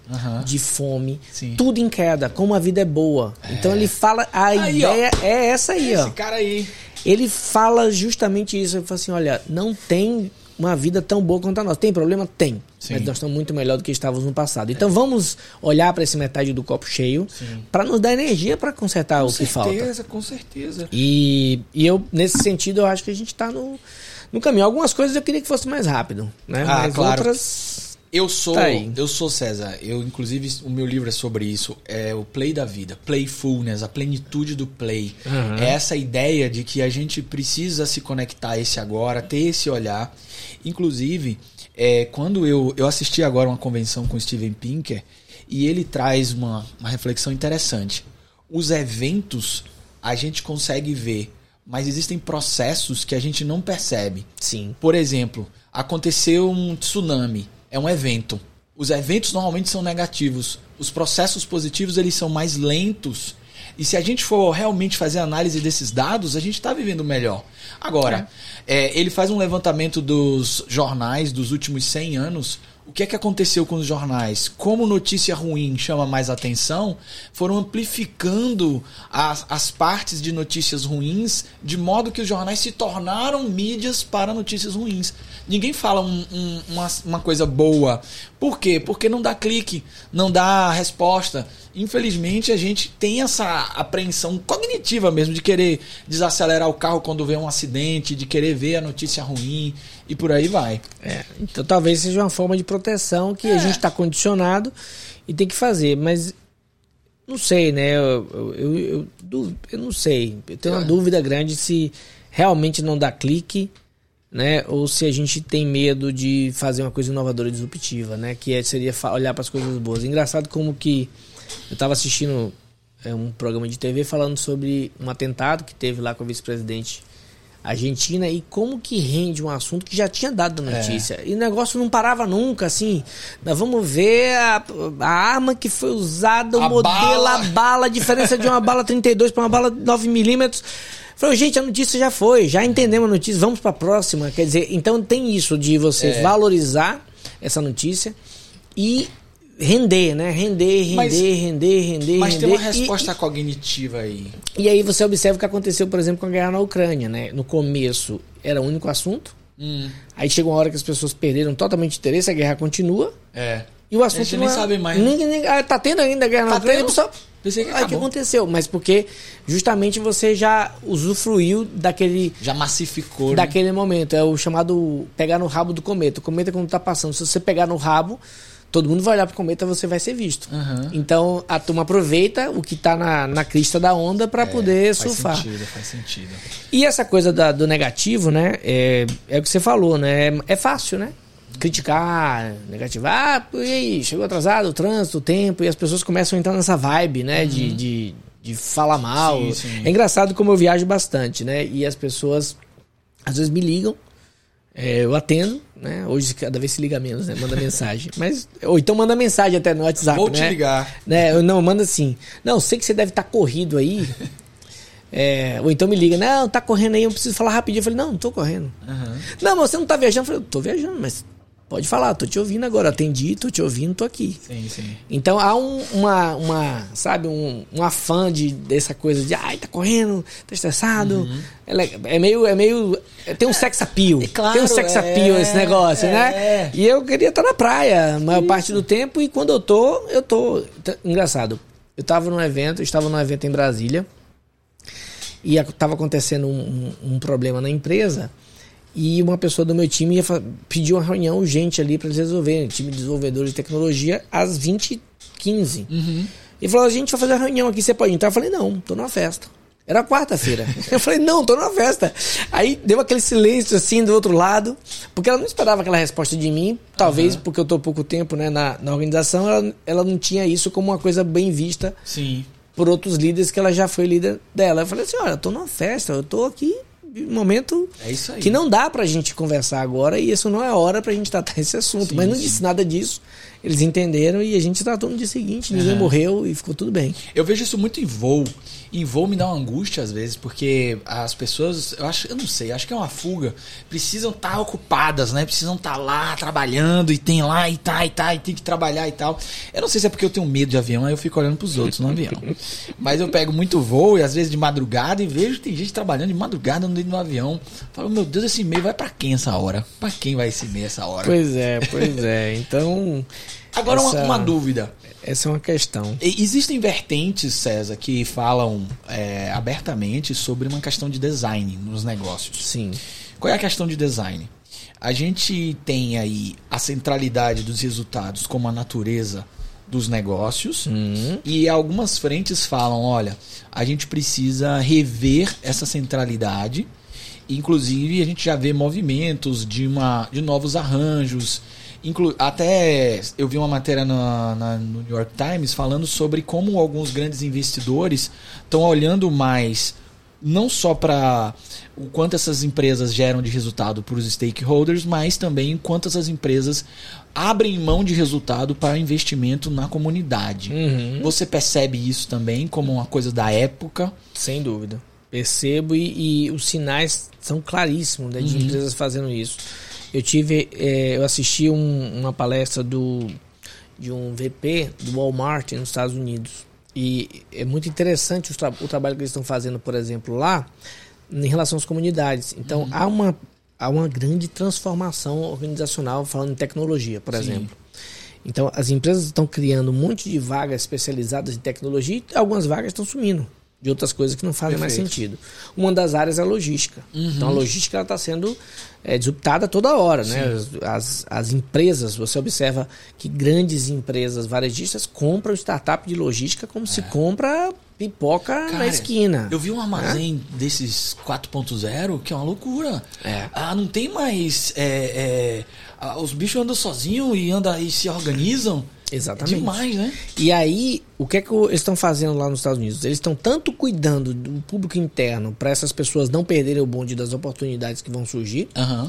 de fome, Sim. tudo em queda, como a vida é boa. Então ele fala, a Aí, ideia é essa aí, ó. Esse cara aí. Ele fala justamente isso. Ele fala assim: olha, não tem uma vida tão boa quanto a nossa. Tem problema? Tem. Sim. Mas nós estamos muito melhor do que estávamos no passado. Então vamos olhar para esse metade do copo cheio para nos dar energia para consertar o que com falta. certeza, com certeza. E, e eu, nesse sentido, eu acho que a gente está no, no caminho. Algumas coisas eu queria que fosse mais rápido, né? Ah, Mas claro. outras. Eu sou, Tá eu sou César. Eu inclusive o meu livro é sobre isso, é o play da vida, playfulness, a plenitude do play. Aham. É essa ideia de que a gente precisa se conectar a esse agora, ter esse olhar. Inclusive, é, quando eu eu assisti agora uma convenção com o Steven Pinker e ele traz uma, uma reflexão interessante. Os eventos a gente consegue ver, mas existem processos que a gente não percebe. Sim. Por exemplo, aconteceu um tsunami, é um evento. Os eventos normalmente são negativos. Os processos positivos eles são mais lentos. E se a gente for realmente fazer análise desses dados, a gente está vivendo melhor. Agora, é, ele faz um levantamento dos jornais dos últimos 100 anos. O que é que aconteceu com os jornais? Como notícia ruim chama mais atenção, foram amplificando as, as partes de notícias ruins, de modo que os jornais se tornaram mídias para notícias ruins. Ninguém fala um- um- uma, uma coisa boa. Por quê? Porque não dá clique, não dá resposta. Infelizmente, a gente tem essa apreensão cognitiva mesmo de querer desacelerar o carro quando vê um acidente, de querer ver a notícia ruim e por aí vai. É, então talvez seja uma forma de proteção que a É. gente está condicionado e tem que fazer, mas não sei, né? Eu, eu, eu, eu eu não sei. Eu tenho uma É. dúvida grande se realmente não dá clique, né? Ou se a gente tem medo de fazer uma coisa inovadora e disruptiva, né? Que é- seria olhar para as coisas boas. Engraçado como que eu estava assistindo é, um programa de TV falando sobre um atentado que teve lá com a vice-presidente argentina e como que rende um assunto que já tinha dado É. notícia. E o negócio não parava nunca, assim. Nós vamos ver a, a arma que foi usada, o A modelo, bala. a bala, a diferença de uma bala 32 para uma bala 9mm. Falei, gente, a notícia já foi, já entendemos a notícia, vamos para a próxima. Quer dizer, então tem isso de você É. valorizar essa notícia e render, né? Render, render, Mas- render, render, Mas render. tem uma E- resposta cognitiva aí. e aí você observa o que aconteceu, por exemplo, com a guerra na Ucrânia, né? No começo era o único assunto. Hum, Aí chegou uma hora que as pessoas perderam totalmente interesse, a guerra continua. é. E o assunto gente não nem é- sabe mais, né? Ninguém, ninguém- ah, tá tendo ainda a guerra na Tá Ucrânia, tendo? pessoal. Pensei que o que aconteceu? Mas porque justamente você já usufruiu daquele, Já massificou, né? daquele momento. É o chamado pegar no rabo do cometa. O cometa quando tá passando, se você pegar no rabo, todo mundo vai olhar pro cometa, você vai ser visto. Aham. Então a turma aproveita o que tá na, na crista da onda para poder É, faz surfar. sentido, faz sentido. E essa coisa da- do negativo, né? É, é o que você falou, né? É, fácil, né? Criticar, negativar, ah, e aí, chegou atrasado, o trânsito, o tempo, e as pessoas começam a entrar nessa vibe, né? De, de, de falar mal. Sim, sim. É engraçado como eu viajo bastante, né? E as pessoas às vezes me ligam, é, eu atendo, né? Hoje cada vez se liga menos, né? Manda mensagem. Mas, ou então manda mensagem até no WhatsApp, Vou né? te ligar. né? Não, manda assim. Não, sei que você deve estar corrido aí. É, ou então me liga, não, tá correndo aí, eu preciso falar rapidinho. Eu falei, não, não tô correndo. Aham. Não, mas você não tá viajando? Eu falei, tô viajando, mas pode falar, tô te ouvindo agora. Atendi, tô te ouvindo, tô aqui. Sim, sim. Então há um, uma, uma, sabe, um, um afã de, dessa coisa de, ai, tá correndo, tá estressado. É, le- é meio, é meio, é, tem um sex appeal. É claro, tem um sex é, appeal esse negócio, é. né? E eu queria estar na praia a maior parte do tempo e quando eu tô, eu tô. Tá- Engraçado, eu tava num evento, eu estava num evento em Brasília e estava acontecendo um, um, um problema na empresa e uma pessoa do meu time ia pedir uma reunião urgente ali para eles resolverem, time de desenvolvedores de tecnologia, às 20h15. Uhum. E falou: a gente vai fazer uma reunião aqui, você pode entrar? Eu falei: não, tô numa festa. Era quarta-feira. Eu falei, não, tô numa festa. Aí deu aquele silêncio assim do outro lado, porque ela não esperava aquela resposta de mim. Talvez uhum. porque eu tô pouco tempo né, na, na organização, ela, ela não tinha isso como uma coisa bem vista Sim. por outros líderes que ela já foi líder dela. Eu falei assim: olha, tô numa festa, eu tô aqui um momento é que não dá pra gente conversar agora e isso não é hora pra gente tratar esse assunto. Sim, Mas não sim. disse nada disso. Eles entenderam e a gente tratou no dia seguinte, ninguém uhum. morreu e ficou tudo bem. Eu vejo isso muito em voo. Em voo me dá uma angústia às vezes, porque as pessoas, eu acho, eu não sei, acho que é uma fuga, precisam estar tá ocupadas, né? Precisam estar tá lá trabalhando e tem lá e tá e tá e tem que trabalhar e tal. Eu não sei se é porque eu tenho medo de avião, aí eu fico olhando pros outros no avião. Mas eu pego muito voo e às vezes de madrugada e vejo que tem gente trabalhando de madrugada no dentro do avião. Falo, meu Deus, esse e-mail vai para quem essa hora? Para quem vai esse e-mail essa hora? Pois é, pois é. Então, Agora, essa, uma, uma, dúvida. Essa é uma questão. Existem vertentes, César, que falam é, abertamente sobre uma questão de design nos negócios. Sim. Qual é a questão de design? A gente tem aí a centralidade dos resultados como a natureza dos negócios uhum. e algumas frentes falam, olha, a gente precisa rever essa centralidade. Inclusive, a gente já vê movimentos de, uma, de novos arranjos, Inclu até eu vi uma matéria na, na, no New York Times falando sobre como alguns grandes investidores estão olhando mais não só para o quanto essas empresas geram de resultado para os stakeholders, mas também quanto essas empresas abrem mão de resultado para investimento na comunidade. Uhum. Você percebe isso também como uma coisa da época? Sem dúvida. Percebo e, e os sinais são claríssimos né, de uhum. empresas fazendo isso. Eu tive, é, eu assisti um, uma palestra do de um VP do Walmart nos Estados Unidos e é muito interessante o, tra o trabalho que eles estão fazendo, por exemplo, lá em relação às comunidades. Então uhum. há uma há uma grande transformação organizacional falando em tecnologia, por Sim. exemplo. Então as empresas estão criando um monte de vagas especializadas em tecnologia e algumas vagas estão sumindo de outras coisas que não fazem Perfeito. mais sentido. Uma das áreas é a logística. Uhum. Então a logística está sendo é, disruptada toda hora. Né? As, as empresas, você observa que grandes empresas varejistas compram startup de logística como é. se compra pipoca Cara, na esquina. Eu vi um armazém é? desses 4.0 que é uma loucura. É. Ah, não tem mais. É, é, os bichos andam sozinhos e, andam, e se organizam. Exatamente. É demais, né? E aí, o que é que eles estão fazendo lá nos Estados Unidos? Eles estão tanto cuidando do público interno para essas pessoas não perderem o bonde das oportunidades que vão surgir, uhum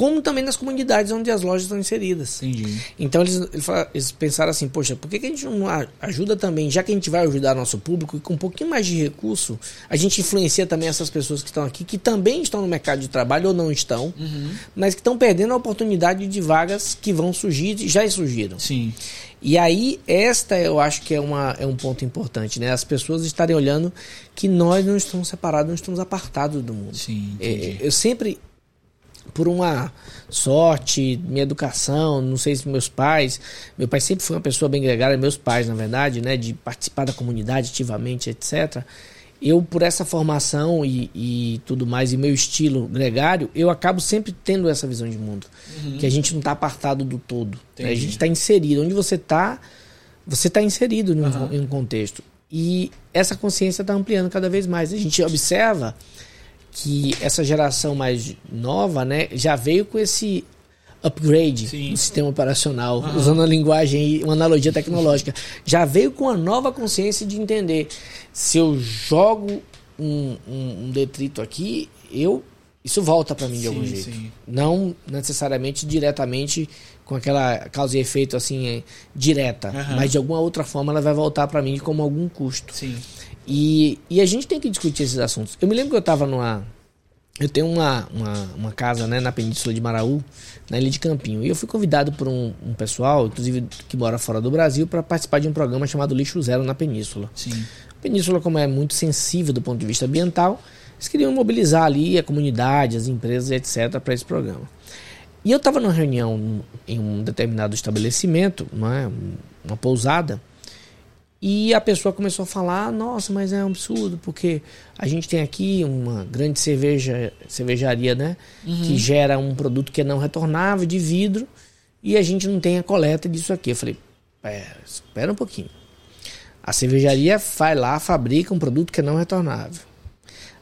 como também nas comunidades onde as lojas estão inseridas. Entendi. Então eles, eles pensaram assim, poxa, por que, que a gente não ajuda também, já que a gente vai ajudar nosso público e com um pouquinho mais de recurso, a gente influencia também essas pessoas que estão aqui, que também estão no mercado de trabalho ou não estão, uhum. mas que estão perdendo a oportunidade de vagas que vão surgir e já surgiram. Sim. E aí, esta eu acho que é, uma, é um ponto importante, né? As pessoas estarem olhando que nós não estamos separados, não estamos apartados do mundo. Sim, é, eu sempre por uma sorte, minha educação, não sei se meus pais, meu pai sempre foi uma pessoa bem gregária, meus pais, na verdade, né, de participar da comunidade ativamente, etc. Eu, por essa formação e, e tudo mais, e meu estilo gregário, eu acabo sempre tendo essa visão de mundo. Uhum. Que a gente não está apartado do todo. Né? A gente está inserido. Onde você está, você está inserido em um, uhum. em um contexto. E essa consciência está ampliando cada vez mais. A gente observa que essa geração mais nova, né, já veio com esse upgrade Sim. do sistema operacional, usando uma linguagem, uma analogia tecnológica, já veio com a nova consciência de entender se eu jogo um, um, um detrito aqui, eu isso volta para mim de sim, algum jeito. Sim. Não necessariamente diretamente com aquela causa e efeito assim é, direta, uhum. mas de alguma outra forma ela vai voltar para mim como algum custo. Sim. E, e a gente tem que discutir esses assuntos. Eu me lembro que eu estava numa. Eu tenho uma, uma, uma, casa né, na Península de Maraú, na Ilha de Campinho. E eu fui convidado por um, um pessoal, inclusive que mora fora do Brasil, para participar de um programa chamado Lixo Zero na Península. Sim. A Península, como é muito sensível do ponto de vista ambiental, eles queriam mobilizar ali a comunidade, as empresas, etc., para esse programa. E eu estava numa reunião em um determinado estabelecimento, não é? uma pousada, E a pessoa começou a falar: nossa, mas é um absurdo, porque a gente tem aqui uma grande cerveja, cervejaria, né? Uhum. Que gera um produto que é não retornável, de vidro, e a gente não tem a coleta disso aqui. Eu falei: pera, espera um pouquinho. A cervejaria vai lá, fabrica um produto que é não retornável.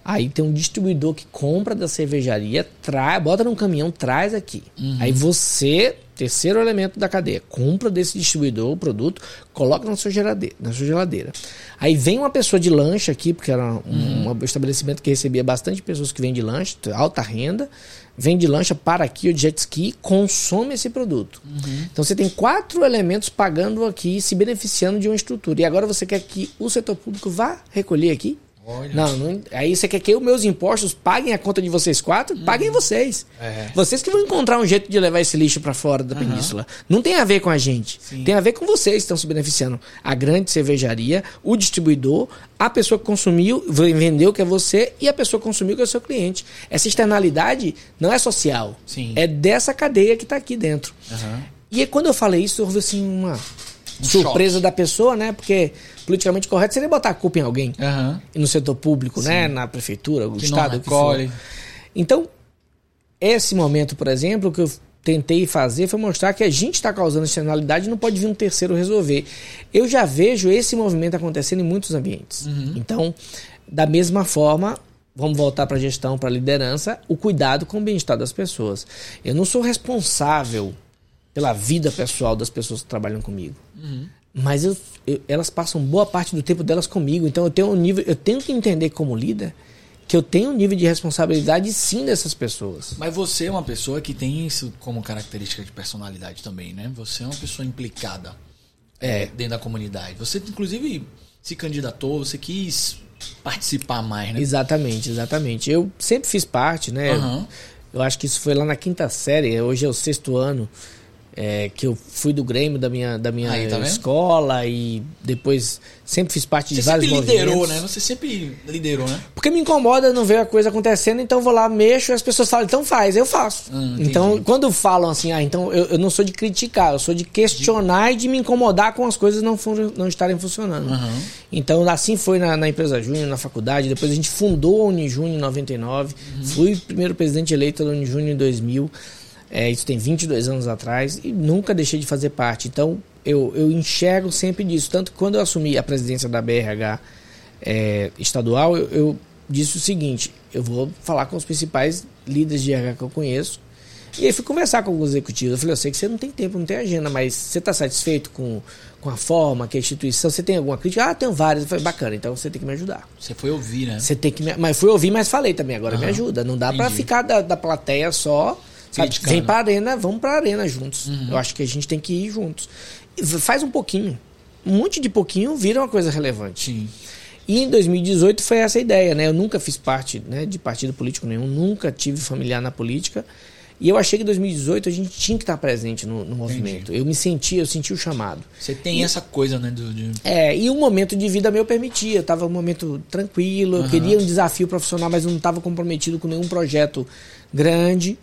Aí tem um distribuidor que compra da cervejaria, traz, bota num caminhão, traz aqui. Aí você, terceiro elemento da cadeia, compra desse distribuidor o produto, coloca na sua geladeira. Na sua geladeira. Aí vem uma pessoa de lanche aqui, porque era um, um estabelecimento que recebia bastante pessoas que vêm de lanche, alta renda, vem de lancha para aqui, o jet ski, consome esse produto. Então você tem quatro elementos pagando aqui, se beneficiando de uma estrutura. E agora você quer que o setor público vá recolher aqui? Olha. Não, não- aí você quer que os meus impostos paguem a conta de vocês quatro? Paguem vocês. É. Vocês que vão encontrar um jeito de levar esse lixo para fora da península. Não tem a ver com a gente. Sim. Tem a ver com vocês que estão se beneficiando. A grande cervejaria, o distribuidor, a pessoa que consumiu, vendeu que é você e a pessoa que consumiu que é o seu cliente. Essa externalidade não é social. Sim. É dessa cadeia que está aqui dentro. Aham. E aí, quando eu falei isso, houve assim uma Surpresa da pessoa, né? Porque politicamente correto seria botar a culpa em alguém e no setor público, né? Na prefeitura, o Que estado, não. Então, esse momento, por exemplo, que eu tentei fazer foi mostrar que a gente está causando externalidade e não pode vir um terceiro resolver. Eu já vejo esse movimento acontecendo em muitos ambientes. Então, da mesma forma, vamos voltar para a gestão, para a liderança, o cuidado com o bem-estar das pessoas. Eu não sou responsável pela vida pessoal das pessoas que trabalham comigo. Mas eu- eu- elas passam boa parte do tempo delas comigo. Então eu tenho um nível, eu tenho que entender como líder que eu tenho um nível de responsabilidade sim dessas pessoas. Mas você é uma pessoa que tem isso como característica de personalidade também, né? Você é uma pessoa implicada é, dentro da comunidade. Você, inclusive, se candidatou, você quis participar mais, né? Exatamente, exatamente. Eu sempre fiz parte, né? Aham. Eu acho que isso foi lá na quinta série, hoje é o sexto ano. É, que eu fui do Grêmio da minha, da minha Aí, tá escola e depois sempre fiz parte de Você vários sempre liderou, movimentos. né? Você sempre liderou, né? Porque me incomoda não ver a coisa acontecendo, então eu vou lá, mexo e as pessoas falam, então faz, eu faço. Hum, então, quando falam assim, ah, então eu, eu não sou de criticar, eu sou de questionar e de me incomodar com as coisas não, não estarem funcionando. Aham. Então, assim foi na, na empresa Júnior, na faculdade. Depois a gente fundou a Unijúnior em 99. Fui o primeiro presidente eleito da Unijúnior em 2000. É, isso tem 22 anos atrás. E nunca deixei de fazer parte. Então, eu, eu enxergo sempre disso. Tanto que quando eu assumi a presidência da BRH é, estadual, eu, eu disse o seguinte: eu vou falar com os principais líderes de RH que eu conheço. E aí fui conversar com alguns executivos. Eu falei, eu sei que você não tem tempo, não tem agenda, mas você está satisfeito com, com a forma, que a instituição, você tem alguma crítica? Ah, tenho várias. Eu falei, bacana, então você tem que me ajudar. Você foi ouvir, né? Você tem que me... Mas fui ouvir, mas falei também, agora me Aham. ajuda. Não dá Entendi. ficar da, da plateia só. Sabe? Criticando. Vem pra arena, vamos pra arena juntos. Uhum. Eu acho que a gente tem que ir juntos. E faz um pouquinho. Um monte de pouquinho vira uma coisa relevante. Sim. E em 2018 foi essa ideia, né? Eu nunca fiz parte né, de partido político nenhum, nunca tive familiar na política. E eu achei que em 2018 a gente tinha que estar presente no, no movimento. Eu me senti, eu senti o chamado. Você tem essa coisa, né? Do, de... É, e um momento de vida meu permitia. Eu estava um momento tranquilo, eu queria um desafio profissional, mas eu não estava comprometido com nenhum projeto grande.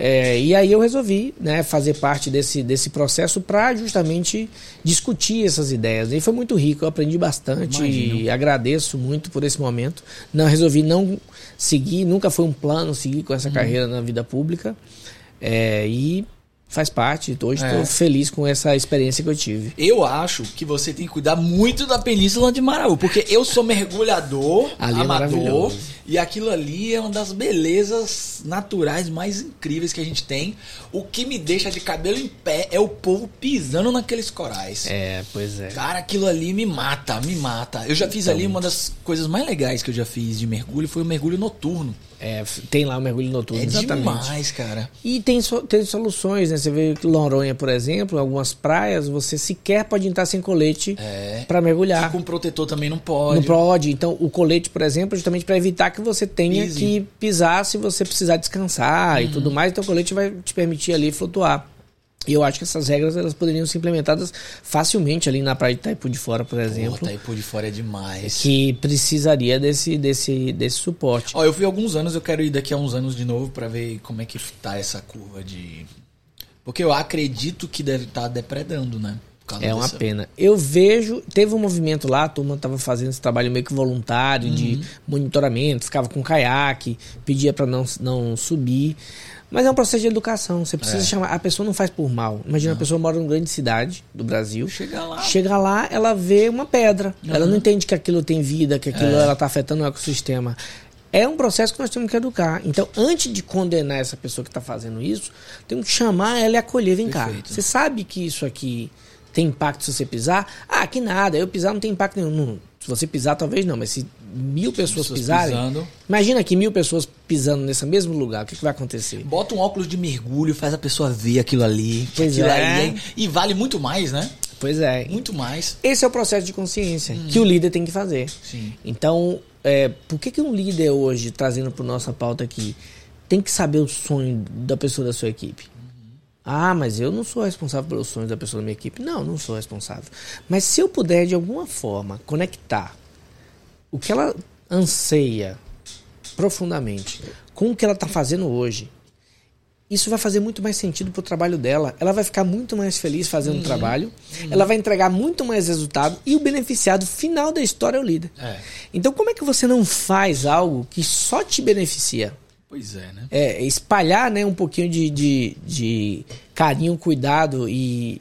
É, e aí eu resolvi né, fazer parte desse, desse processo para justamente discutir essas ideias. E foi muito rico, eu aprendi bastante Imagino. e agradeço muito por esse momento. Não resolvi não seguir, nunca foi um plano seguir com essa carreira na vida pública. É, e faz parte. Hoje estou É. feliz com essa experiência que eu tive. Eu acho que você tem que cuidar muito da Península de Maraú, porque eu sou mergulhador, Ali é amador, maravilhoso. e aquilo ali é uma das belezas naturais mais incríveis que a gente tem. O que me deixa de cabelo em pé é o povo pisando naqueles corais. É, pois é. Cara, aquilo ali me mata, me mata. Eu já fiz Então. ali uma das coisas mais legais que eu já fiz de mergulho foi o mergulho noturno. É, tem lá o mergulho noturno, é exatamente. demais, cara. E tem, so- tem soluções, né? Você vê que Noronha, por exemplo, algumas praias, você sequer pode entrar sem colete É. para mergulhar. Com protetor também não pode. Não pode. Então, o colete, por exemplo, é justamente para evitar que você tenha que pisar se você precisar descansar Uhum. e tudo mais. Então, o colete vai te permitir ali flutuar. E eu acho que essas regras elas poderiam ser implementadas facilmente ali na praia de Itaipu de Fora, por exemplo, Pô, tá por de fora é demais. que precisaria desse, desse, desse suporte. Ó, eu fui alguns anos, eu quero ir daqui a uns anos de novo pra ver como é que tá essa curva de. Porque eu acredito que deve estar depredando, né? É uma dessa- pena. Eu vejo, teve um movimento lá, a turma estava fazendo esse trabalho meio que voluntário de monitoramento, ficava com caiaque, pedia para não, não subir. Mas é um processo de educação. Você precisa É. chamar. A pessoa não faz por mal. Imagina, a pessoa mora numa grande cidade do Brasil. Chega lá. Chega lá, ela vê uma pedra. Ela não entende que aquilo tem vida, que aquilo É. ela está afetando o ecossistema. É um processo que nós temos que educar. Então, antes de condenar essa pessoa que está fazendo isso, temos que chamar ela e acolher. Vem cá, Perfeito. você sabe que isso aqui tem impacto se você pisar? Ah, que nada, eu pisar não tem impacto nenhum. Não, se você pisar, talvez não, mas se mil pessoas, Pessoas pisarem. pisando. Imagina que mil pessoas pisando nesse mesmo lugar, o que, que vai acontecer? Bota um óculos de mergulho, faz a pessoa ver aquilo ali. Pois aquilo é. ali e vale muito mais, né? Pois é. Muito mais. Esse é o processo de consciência que o líder tem que fazer. Sim. Então, é, por que, que um líder hoje, trazendo para nossa pauta aqui, tem que saber o sonho da pessoa da sua equipe? Ah, mas eu não sou responsável pelos sonhos da pessoa da minha equipe. Não, não sou responsável. Mas se eu puder, de alguma forma, conectar o que ela anseia profundamente com o que ela está fazendo hoje, isso vai fazer muito mais sentido pro trabalho dela. Ela vai ficar muito mais feliz fazendo o trabalho. Ela vai entregar muito mais resultado e o beneficiado final da história é o líder. É. Então, como é que você não faz algo que só te beneficia? Pois é, né? É, espalhar né, um pouquinho de, de, de carinho, cuidado e,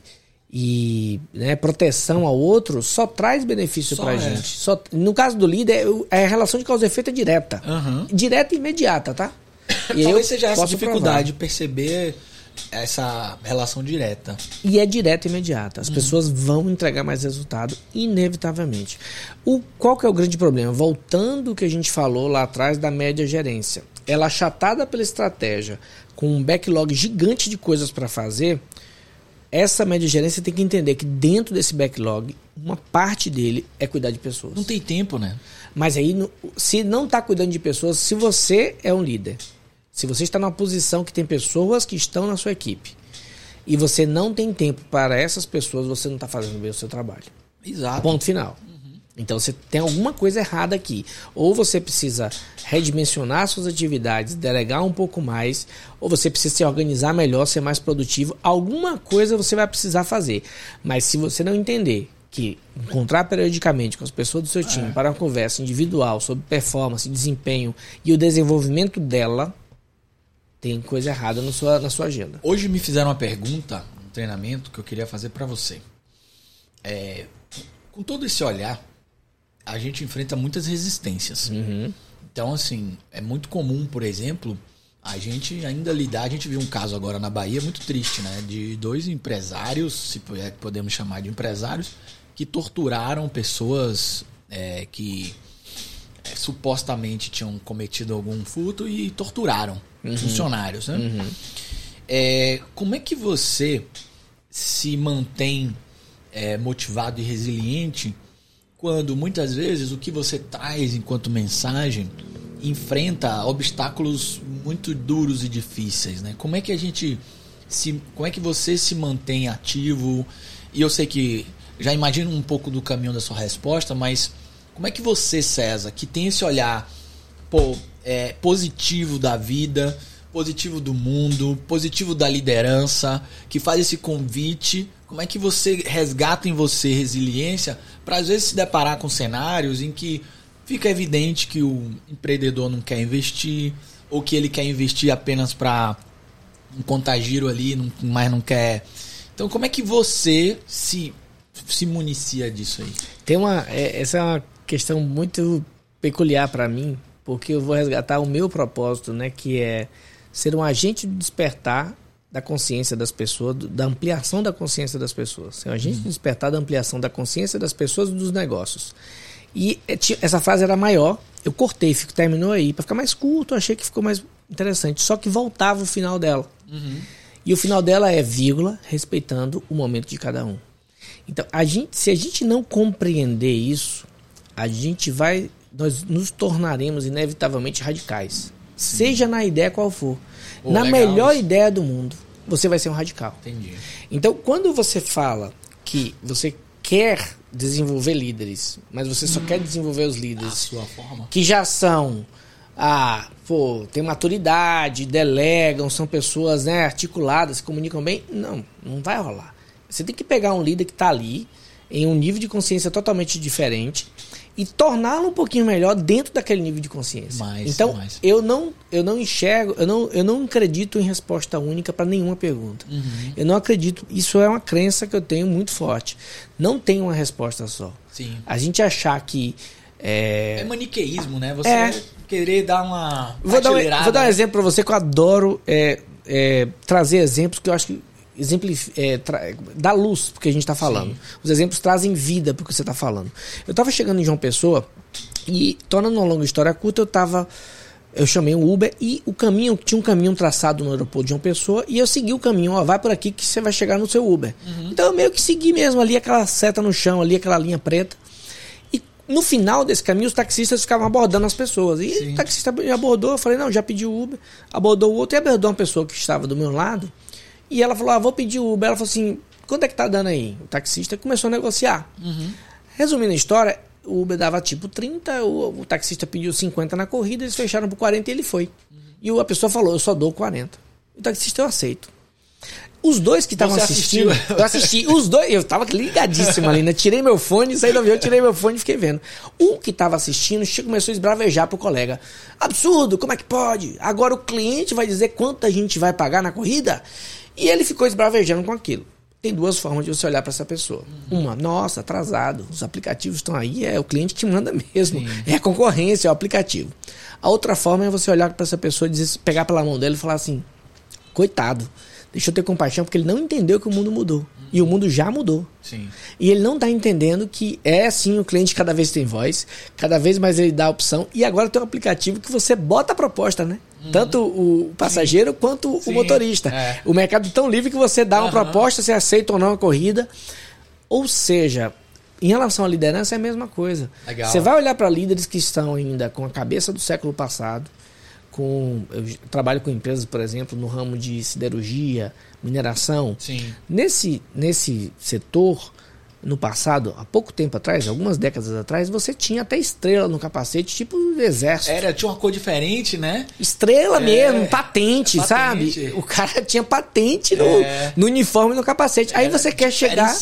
e né, proteção ao outro só traz benefício pra é. gente. Só, no caso do líder, é, a relação de causa e efeito é direta. Aham. Direta e imediata, tá? E eu Talvez seja essa dificuldade de perceber essa relação direta. E é direta e imediata. As pessoas vão entregar mais resultado, inevitavelmente. O, qual que é o grande problema? Voltando ao que a gente falou lá atrás da média gerência. Ela achatada pela estratégia, com um backlog gigante de coisas para fazer, essa média gerência tem que entender que dentro desse backlog, uma parte dele é cuidar de pessoas. Não tem tempo, né? Mas aí, se não está cuidando de pessoas, se você é um líder, se você está numa posição que tem pessoas que estão na sua equipe e você não tem tempo para essas pessoas, você não está fazendo bem o seu trabalho. Exato. Ponto final. Então você tem alguma coisa errada aqui. Ou você precisa redimensionar suas atividades, delegar um pouco mais, ou você precisa se organizar melhor, ser mais produtivo. Alguma coisa você vai precisar fazer. Mas se você não entender que encontrar periodicamente com as pessoas do seu time para uma conversa individual sobre performance, desempenho e o desenvolvimento dela, tem coisa errada na sua, na sua agenda. Hoje me fizeram uma pergunta, um treinamento que eu queria fazer pra você. É, com todo esse olhar, a gente enfrenta muitas resistências. Então, assim, é muito comum, por exemplo, a gente ainda lidar. A gente viu um caso agora na Bahia muito triste, né? De dois empresários, se é que podemos chamar de empresários, que torturaram pessoas é, que é, supostamente tinham cometido algum furto e torturaram funcionários, né? É, como é que você se mantém é, motivado e resiliente quando muitas vezes o que você traz enquanto mensagem enfrenta obstáculos muito duros e difíceis, né? Como é que a gente se, como é que você se mantém ativo? E eu sei que já imagino um pouco do caminho da sua resposta, mas como é que você, César, que tem esse olhar pô, é, positivo da vida, positivo do mundo, positivo da liderança, que faz esse convite. Como é que você resgata em você resiliência para às vezes se deparar com cenários em que fica evidente que o empreendedor não quer investir ou que ele quer investir apenas para um contagiro ali, mas não quer. Então, como é que você se se municia disso aí? Tem uma, é- essa é uma questão muito peculiar para mim, porque eu vou resgatar o meu propósito, né, que é ser um agente de despertar da consciência das pessoas, da ampliação da consciência das pessoas. Ser um agente de despertar da ampliação da consciência das pessoas e dos negócios. E ti- essa frase era maior, eu cortei, fico- terminou aí, para ficar mais curto, achei que ficou mais interessante, só que voltava o final dela. E o final dela é vírgula, respeitando o momento de cada um. Então, a gente, se a gente não compreender isso, a gente vai, nós nos tornaremos inevitavelmente radicais. Seja na ideia qual for. Pô, na legal melhor ideia do mundo, você vai ser um radical. Entendi. Então, quando você fala que você quer desenvolver líderes, mas você só quer desenvolver os líderes que já são ah, pô, tem maturidade, delegam, são pessoas né, articuladas, se comunicam bem, não, não vai rolar. Você tem que pegar um líder que está ali, em um nível de consciência totalmente diferente, e torná-lo um pouquinho melhor dentro daquele nível de consciência. Mais, então, mais. eu não eu não enxergo, eu não, eu não acredito em resposta única para nenhuma pergunta. Uhum. Eu não acredito, isso é uma crença que eu tenho muito forte. Não tem uma resposta só. Sim. A gente achar que É é, maniqueísmo, né? Você É. querer dar uma. Vou dar, um, vou dar um né? exemplo para você que eu adoro é, é, trazer exemplos que eu acho que exemplif- é, dá luz porque a gente está falando. Sim. Os exemplos trazem vida porque você está falando. Eu estava chegando em João Pessoa e, tornando uma longa história curta, eu estava. Eu chamei um Uber e o caminho, tinha um caminho traçado no aeroporto de João Pessoa e eu segui o caminho, ó, vai por aqui que você vai chegar no seu Uber. Então eu meio que segui mesmo ali aquela seta no chão, ali aquela linha preta. E no final desse caminho, os taxistas ficavam abordando as pessoas. E Sim. o taxista me abordou, eu falei, não, já pedi o Uber. Abordou o outro e abordou uma pessoa que estava do meu lado. E ela falou, ah, vou pedir o Uber. Ela falou assim, quanto é que tá dando aí? O taxista começou a negociar. Resumindo a história, o Uber dava tipo 30, o, o taxista pediu 50 na corrida, eles fecharam por 40 e ele foi. E o- a pessoa falou, eu só dou 40. O taxista eu aceito. Os dois que estavam assistindo, assistiu? eu assisti, os dois, eu tava ligadíssimo ali, né? Tirei meu fone, saí do avião, tirei meu fone e fiquei vendo. Um que tava assistindo começou a esbravejar pro colega. Absurdo, como é que pode? Agora o cliente vai dizer quanto a gente vai pagar na corrida? E ele ficou esbravejando com aquilo. Tem duas formas de você olhar para essa pessoa. Uma, nossa, atrasado, os aplicativos estão aí, é o cliente que manda mesmo. É a concorrência, é o aplicativo. A outra forma é você olhar para essa pessoa e dizer, pegar pela mão dela e falar assim: coitado, deixa eu ter compaixão, porque ele não entendeu que o mundo mudou. E o mundo já mudou. Sim. E ele não está entendendo que é sim o cliente cada vez tem voz, cada vez mais ele dá a opção. E agora tem um aplicativo que você bota a proposta, né? Tanto o passageiro quanto Uhum. Sim, o motorista. é. O mercado tão livre que você dá uma proposta, você aceita ou não a corrida. Ou seja, em relação à liderança é a mesma coisa. Legal. Você vai olhar para líderes que estão ainda com a cabeça do século passado, com eu trabalho com empresas, por exemplo, no ramo de siderurgia, mineração. Sim. Nesse, nesse setor, no passado, há pouco tempo atrás, algumas décadas atrás, você tinha até estrela no capacete, tipo do exército. Era, tinha uma cor diferente, né? Estrela É, mesmo, patente, patente. sabe? O cara tinha patente no, É. no uniforme no capacete. Aí você quer chegar.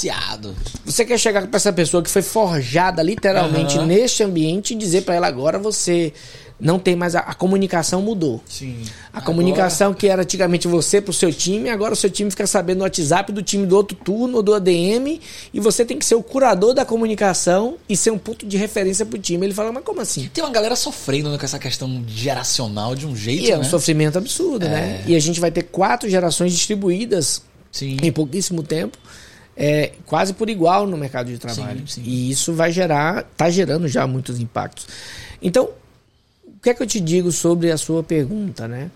Você quer chegar para essa pessoa que foi forjada literalmente Aham. neste ambiente e dizer para ela agora você não tem mais a, a comunicação mudou. Sim. A comunicação que era antigamente você pro seu time, agora o seu time fica sabendo no WhatsApp do time do outro turno ou do ADM e você tem que ser o curador da comunicação e ser um ponto de referência pro time. Ele fala, mas como assim? Tem uma galera sofrendo né, com essa questão geracional de um jeito, E é né? um sofrimento absurdo, né? E a gente vai ter quatro gerações distribuídas Sim. em pouquíssimo tempo, é, quase por igual no mercado de trabalho. Sim, sim. E isso vai gerar, está gerando já muitos impactos. Então, que é que eu te digo sobre a sua pergunta, né?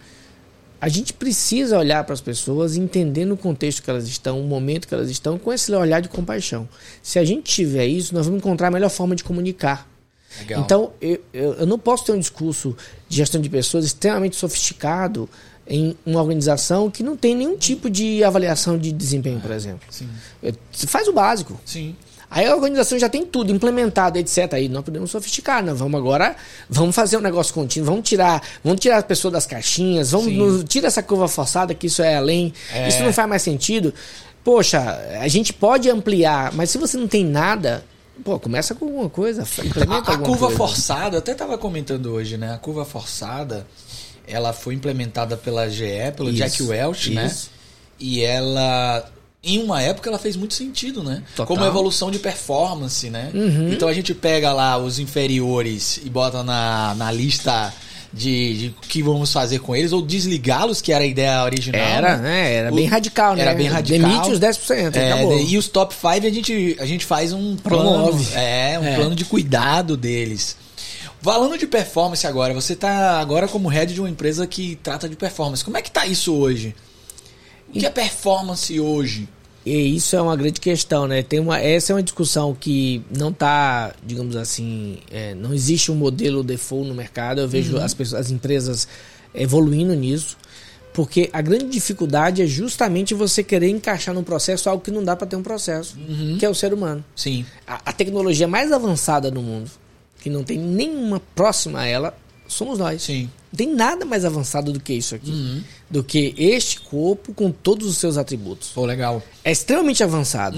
A gente precisa olhar para as pessoas entendendo o contexto que elas estão, o momento que elas estão, com esse olhar de compaixão. Se a gente tiver isso, nós vamos encontrar a melhor forma de comunicar. Legal. Então, eu, eu, não posso ter um discurso de gestão de pessoas extremamente sofisticado em uma organização que não tem nenhum tipo de avaliação de desempenho, por exemplo. Sim. É, Você faz o básico. Sim. Aí a organização já tem tudo implementado, etc. Aí nós podemos sofisticar, nós vamos agora, vamos fazer um negócio contínuo, vamos tirar, vamos tirar a pessoa das caixinhas, vamos nos- tira essa curva forçada que isso é além, É. isso não faz mais sentido. Poxa, a gente pode ampliar, mas se você não tem nada, pô, começa com alguma coisa, implementa A, a curva coisa. forçada, eu até estava comentando hoje, né? A curva forçada, ela foi implementada pela GE, pelo Isso, Jack Welch, né? isso. E ela, em uma época, ela fez muito sentido, né? Total. Como evolução de performance, né? Uhum. Então a gente pega lá os inferiores e bota na, na lista de, de que vamos fazer com eles, ou desligá-los, que era a ideia original. Era, né? né? Era O- bem radical, né? Era bem radical. Demite os 10%, É, acabou. E os top 5 a gente, a gente faz um plano. Promove. É, um É. plano de cuidado deles. Falando de performance agora, você tá agora como head de uma empresa que trata de performance. Como é que tá isso hoje? O que é performance hoje? E isso é uma grande questão, né? Tem uma, essa é uma discussão que não está, digamos assim, é, não existe um modelo default no mercado. Eu vejo as, pessoas, as empresas evoluindo nisso, porque a grande dificuldade é justamente você querer encaixar num processo algo que não dá para ter um processo, que é o ser humano. Sim. A, a tecnologia mais avançada no mundo, que não tem nenhuma próxima a ela, somos nós. Sim. Não tem nada mais avançado do que isso aqui. Do que este corpo com todos os seus atributos. Pô, legal. É extremamente avançado.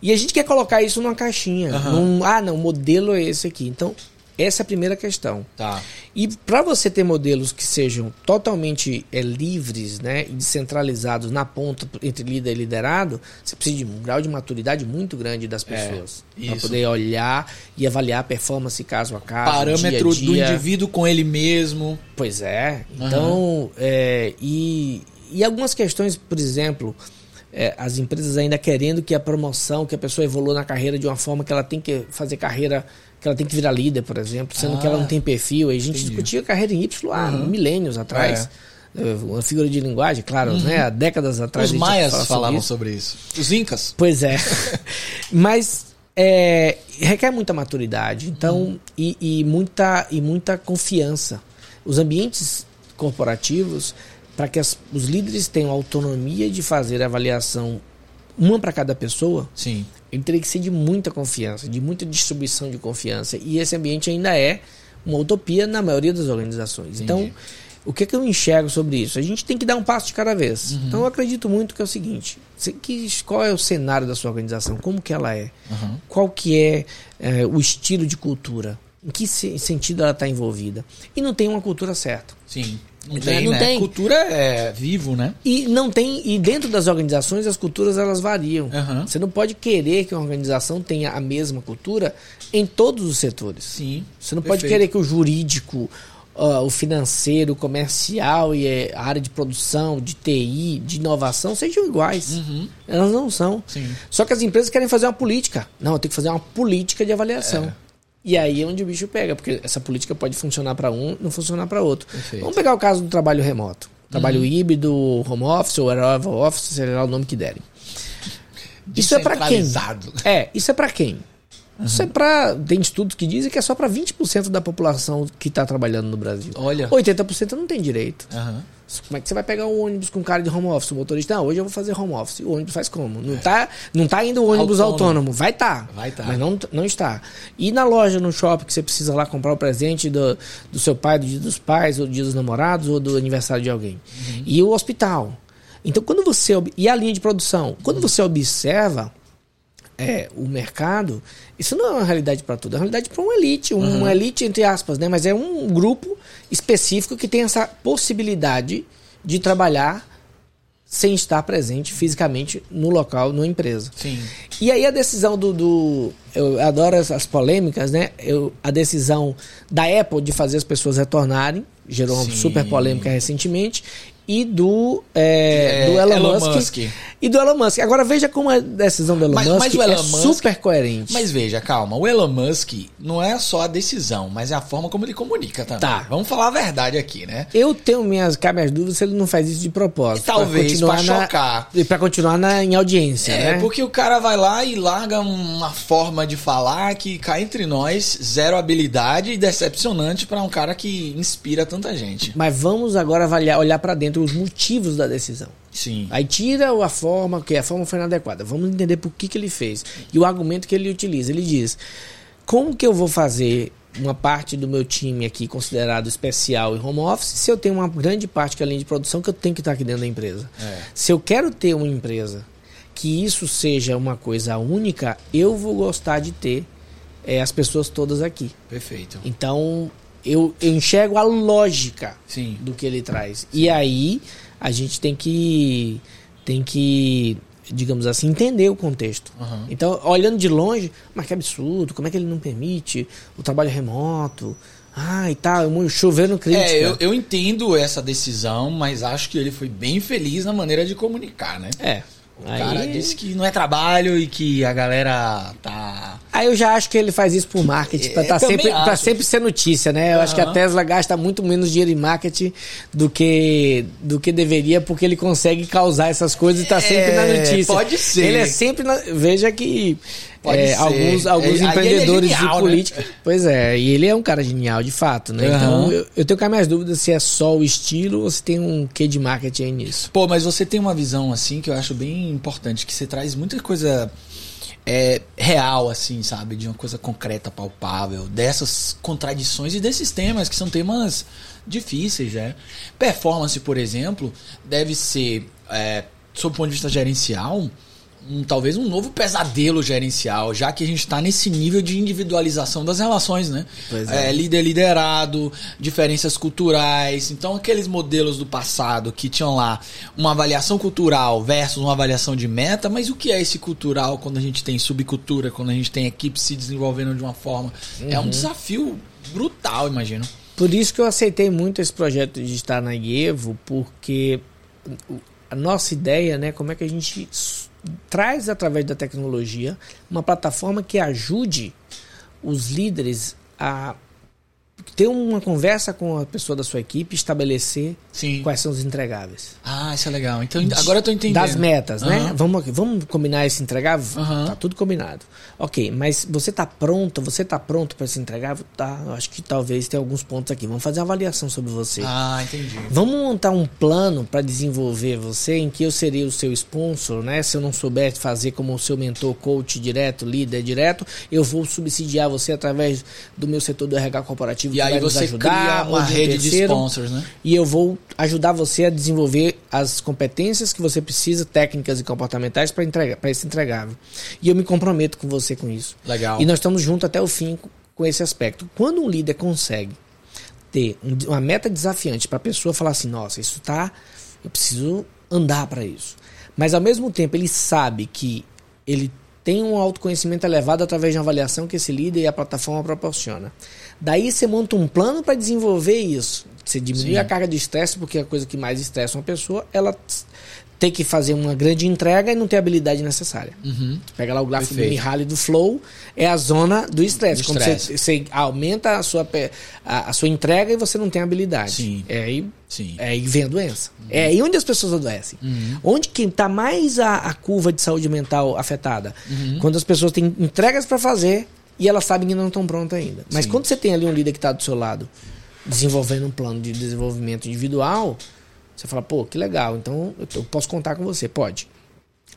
E a gente quer colocar isso numa caixinha. Aham. Num, ah, não, o modelo é esse aqui. Então, essa é a primeira questão. Tá. E para você ter modelos que sejam totalmente é, livres né, e descentralizados na ponta entre líder e liderado, você precisa de um grau de maturidade muito grande das pessoas. para É, isso. poder olhar e avaliar a performance caso a caso. Parâmetro dia a do dia. indivíduo com ele mesmo. Pois é. Então, é, e, e algumas questões, por exemplo, é, as empresas ainda querendo que a promoção, que a pessoa evolua na carreira de uma forma que ela tem que fazer carreira, que ela tem que virar líder, por exemplo, sendo que ela não tem perfil. Aí a gente Ah, entendi. discutia carreira em Y há milênios atrás. É, Uma figura de linguagem, claro, né? Há décadas atrás. Os maias fala sobre falavam isso. sobre isso. Os incas. Pois é. Mas é, requer muita maturidade, então, e, e muita, e muita confiança. Os ambientes corporativos, para que as- os líderes tenham autonomia de fazer a avaliação, uma para cada pessoa, Sim. Ele teria que ser de muita confiança, de muita distribuição de confiança. E esse ambiente ainda é uma utopia na maioria das organizações. Então, o que, que eu enxergo sobre isso? A gente tem que dar um passo de cada vez. Então, eu acredito muito que é o seguinte: se- que, qual é o cenário da sua organização? Como que ela é? Aham. Qual que é, eh, o estilo de cultura? Em que se- sentido ela está envolvida? E não tem uma cultura certa. Sim. Não Né? tem, Não né? tem. Cultura é vivo, né? E não tem e dentro das organizações as culturas elas variam. Aham. Você não pode querer que uma organização tenha a mesma cultura em todos os setores. Sim. Você não pode Perfeito. querer que o jurídico, ah, o financeiro, o comercial e a área de produção, de TI, de inovação sejam iguais. Uhum. Elas não são. Sim. Só que as empresas querem fazer uma política. Não, eu tenho que fazer uma política de avaliação. É. E aí é onde o bicho pega, porque essa política pode funcionar para um, não funcionar para outro. Perfeito. Vamos pegar o caso do trabalho remoto. Trabalho Uhum. híbrido, home office ou aeroval office, seja lá o nome que derem. Isso é para quem? É, isso é para quem? Isso é para tem estudos que dizem que é só para 20% da população que está trabalhando no Brasil. Olha. 80% não tem direito. Aham. Como é que você vai pegar um ônibus com cara de home office? O motorista, não, hoje eu vou fazer home office. O ônibus faz como? Não tá, não tá indo o ônibus Autônomo. autônomo. Vai tá. Vai tá. Mas não, não está. E na loja, no shopping, que você precisa lá comprar o presente do, do seu pai, do dia dos pais, ou do dia dos namorados, ou do aniversário de alguém. E o hospital. Então, quando você. E a linha de produção. Quando você observa é, o mercado, isso não é uma realidade para tudo, é uma realidade para uma elite, um- uma elite entre aspas, né? Mas é um grupo específico que tem essa possibilidade de trabalhar sem estar presente fisicamente no local, numa empresa. Sim. E aí a decisão do. do- eu adoro as, as polêmicas, né? Eu, a decisão da Apple de fazer as pessoas retornarem, gerou uma Sim. super polêmica recentemente. E do, é, É, do Elon, Elon Musk, Musk. E do Elon Musk. Agora veja como a decisão do Elon Mas- Musk mas o é Elon Musk- super coerente. Mas veja, calma, o Elon Musk não é só a decisão, mas é a forma como ele comunica também. Tá. Vamos falar a verdade aqui, né? Eu tenho minhas, minhas dúvidas se ele não faz isso de propósito. pra Talvez pra na- chocar. E pra continuar na, em audiência, É, né? porque o cara vai lá e larga uma forma de falar que cá entre nós, zero habilidade e decepcionante pra um cara que inspira tanta gente. Mas vamos agora avaliar, olhar pra dentro os motivos da decisão. Sim. Aí tira a forma, que a forma foi inadequada. Vamos entender por que, que ele fez. E o argumento que ele utiliza. Ele diz: como que eu vou fazer uma parte do meu time aqui considerado especial em home office se eu tenho uma grande parte que é a linha de produção que eu tenho que estar aqui dentro da empresa? É. Se eu quero ter uma empresa que isso seja uma coisa única, eu vou gostar de ter eh, as pessoas todas aqui. Perfeito. Então eu, eu enxergo a lógica Sim. do que ele traz. E aí a gente tem que tem que, digamos assim, entender o contexto. Aham. Então, olhando de longe, mas que absurdo, como é que ele não permite o trabalho remoto? Ah, e tal, chovendo crítica. É, eu, eu entendo essa decisão, mas acho que ele foi bem feliz na maneira de comunicar, né? É. O cara disse que não é trabalho e que a galera tá. Aí eu já acho que ele faz isso por marketing, pra, É, tá também sempre, pra sempre ser notícia, né? Eu acho que a. Tesla gasta muito menos dinheiro em marketing do que, do que deveria, porque ele consegue causar essas coisas e tá sempre na É, notícia. pode ser. Ele é sempre na, Veja que Pode é, ser. alguns, alguns É, ele é empreendedores genial, de né? política. Pois é, e ele é um cara genial, de fato, né? Aham. Então eu, eu tenho cá minhas dúvidas se é só o estilo ou se tem um quê de marketing aí nisso. Pô, mas você tem uma visão assim que eu acho bem importante, que você traz muita coisa é, real, assim, sabe? De uma coisa concreta, palpável, dessas contradições e desses temas que são temas difíceis, né? Performance, por exemplo, deve ser, é, sob o ponto de vista gerencial, um, talvez um novo pesadelo gerencial, já que a gente está nesse nível de individualização das relações, né? É. É, líder liderado, diferenças culturais. Então, aqueles modelos do passado que tinham lá uma avaliação cultural versus uma avaliação de meta, mas o que é esse cultural quando a gente tem subcultura, quando a gente tem equipes se desenvolvendo de uma forma? É um desafio brutal, imagino. Por isso que eu aceitei muito esse projeto de estar na IEVO, porque a nossa ideia, né, como é que a gente traz através da tecnologia uma plataforma que ajude os líderes a ter uma conversa com a pessoa da sua equipe, estabelecer Sim. quais são os entregáveis. Ah, isso é legal. Então, agora eu tô entendendo. Das metas, né? Aham. Vamos, vamos combinar esse entregável? Aham. Tá tudo combinado. Ok, mas você tá pronto? Você tá pronto para esse entregável? Tá, eu acho que talvez tenha alguns pontos aqui. Vamos fazer uma avaliação sobre você. Ah, entendi. Vamos montar um plano para desenvolver você, em que eu seria o seu sponsor, né? Se eu não souber fazer como o seu mentor, coach direto, líder direto, eu vou subsidiar você através do meu setor do RH corporativo E que aí vai você ajudar, cria uma de um rede de terceiro sponsors, né? e eu vou ajudar você a desenvolver as competências que você precisa, técnicas e comportamentais para entregar para esse entregável. E eu me comprometo com você com isso. Legal. E nós estamos juntos até o fim com- esse aspecto. Quando um líder consegue ter um- uma meta desafiante para a pessoa falar assim, nossa, isso tá, eu preciso andar para isso. Mas ao mesmo tempo ele sabe que ele tem um autoconhecimento elevado através de uma avaliação que esse líder e a plataforma proporciona. Daí você monta um plano para desenvolver isso. Você diminui Sim. a carga de estresse, porque a coisa que mais estressa uma pessoa, ela ter que fazer uma grande entrega e não ter a habilidade necessária. Uhum. Pega lá o gráfico Perfeito. do Mihaly do Flow, é a zona do estresse. Do Quando você, você aumenta a sua, a, a sua entrega e você não tem habilidade. Sim. É aí, Sim. é aí que vem a doença. É aí onde as pessoas adoecem. Onde que está mais a, a curva de saúde mental afetada? Quando as pessoas têm entregas para fazer e elas sabem que não estão prontas ainda. Mas Sim. quando você tem ali um líder que está do seu lado, desenvolvendo um plano de desenvolvimento individual, você fala, pô, que legal, então eu posso contar com você, pode.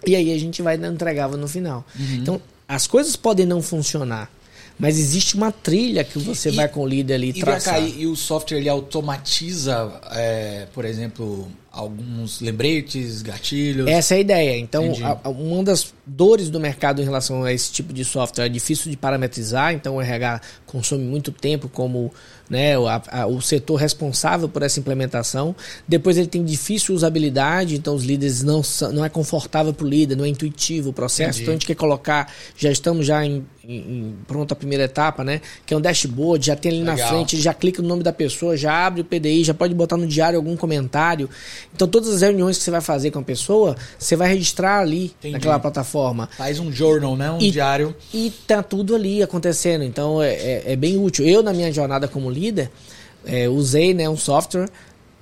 E aí a gente vai entregava no final. Uhum. Então, as coisas podem não funcionar, mas existe uma trilha que você E- vai com o líder ali E, traçar. cá, e, e o software ele automatiza, é, por exemplo, alguns lembretes, gatilhos. Essa é a ideia. Então, a- a- uma das dores do mercado em relação a esse tipo de software é difícil de parametrizar, então o RH consome muito tempo como né, o, a- a- o setor responsável por essa implementação. Depois ele tem difícil usabilidade, então os líderes não, não é confortável para o líder, não é intuitivo o processo. Entendi. Então a gente quer colocar, já estamos já em, em- em pronta a primeira etapa, né? Que é um dashboard, já tem ali na Legal. frente, ele já clica no nome da pessoa, já abre o PDI, já pode botar no diário algum comentário. Então todas as reuniões que você vai fazer com a pessoa, você vai registrar ali Entendi. naquela plataforma. Faz um journal, né? Um E- diário. E tá tudo ali acontecendo. Então é, é- é bem útil. Eu, na minha jornada como líder, é, usei né, um software.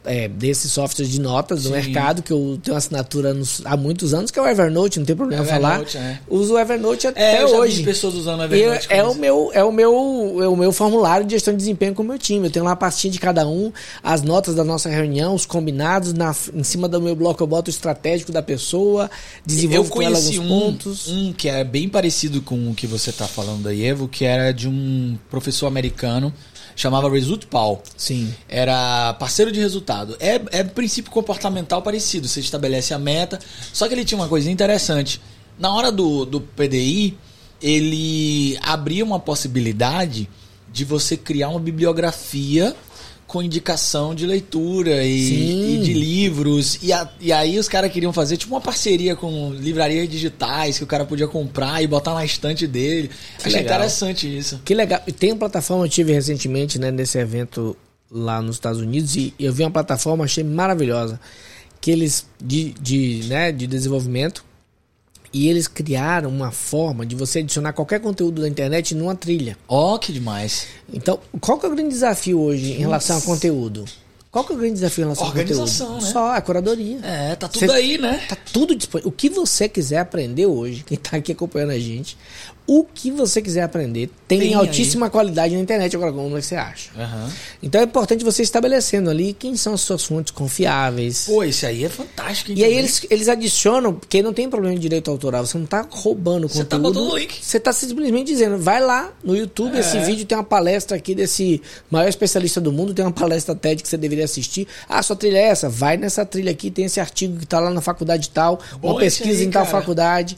É, desses softwares de notas do Sim. mercado, que eu tenho assinatura nos- há muitos anos, que é o Evernote, não tem problema Evernote, falar. é. Uso o Evernote É, até eu já hoje. pessoas usando o Evernote. é, como o meu, é, o meu, é o meu formulário de gestão de desempenho com o meu time. Eu tenho lá a pastinha de cada um, as notas da nossa reunião, os combinados. Na, em cima do meu bloco eu boto o estratégico da pessoa, Eu desenvolvo com ela conheci alguns um, pontos. um que é bem parecido com o que você está falando da Evo, que era de um professor americano, chamava Result Paul. Sim. Era parceiro de resultado. É, é princípio comportamental parecido. Você estabelece a meta. Só que ele tinha uma coisa interessante. Na hora do, do PDI, ele abria uma possibilidade de você criar uma bibliografia com indicação de leitura e, e de livros. E, a- e aí os caras queriam fazer tipo uma parceria com livrarias digitais que o cara podia comprar e botar na estante dele. Achei legal. interessante isso. Que legal. E Tem uma plataforma, eu tive recentemente né, nesse evento lá nos Estados Unidos e eu vi uma plataforma, achei maravilhosa. Que eles, de, de, né, de desenvolvimento, e eles criaram uma forma de você adicionar qualquer conteúdo da internet numa trilha. Ó, que demais. Então, qual que é o grande desafio hoje em relação a conteúdo? Qual que é o grande desafio em relação ao Organização, conteúdo? né? Só a curadoria. É, tá tudo Cê- aí, né? Tá tudo disponível. O que você quiser aprender hoje, quem tá aqui acompanhando a gente, o que você quiser aprender. Tem, Tem altíssima qualidade na internet. Agora, como é que você acha? Aham. Então é importante você estabelecendo ali quem são as suas fontes confiáveis. Pô, esse aí é fantástico. hein, E aí também. eles, eles adicionam, porque não tem problema de direito autoral, você não tá roubando Você tá conteúdo. botando o link. Você tá simplesmente dizendo, vai lá no YouTube, esse É. vídeo tem uma palestra aqui desse maior especialista do mundo, tem uma palestra TED que você deveria assistir. Ah, sua trilha é essa? Vai nessa trilha aqui, tem esse artigo que tá lá na faculdade tal, Bom uma esse pesquisa aí, em tal cara. faculdade.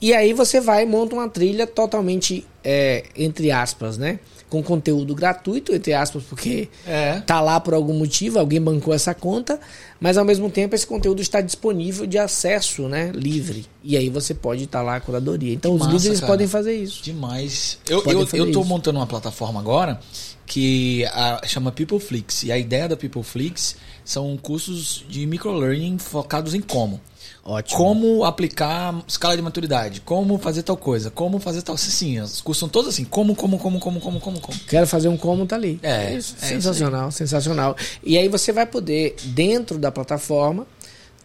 E aí você vai e monta uma trilha totalmente, é, entre aspas, né? Com conteúdo gratuito, entre aspas, porque É. tá lá por algum motivo, alguém bancou essa conta, mas ao mesmo tempo esse conteúdo está disponível de acesso, né, livre. E aí você pode estar lá a curadoria. Então Que os massa, líderes cara. podem fazer isso. Demais. Eu, Podem eu, eu tô isso. montando uma plataforma agora que a- chama PeopleFlix. E a ideia da PeopleFlix são cursos de microlearning focados em como. Ótimo. Como aplicar escala de maturidade, como fazer tal coisa, como fazer tal. Sim, os cursos são todos assim, como, como, como, como, como, como, como. Quero fazer um como tá ali. É, Isso, é sensacional, sensacional. E aí você vai poder dentro da plataforma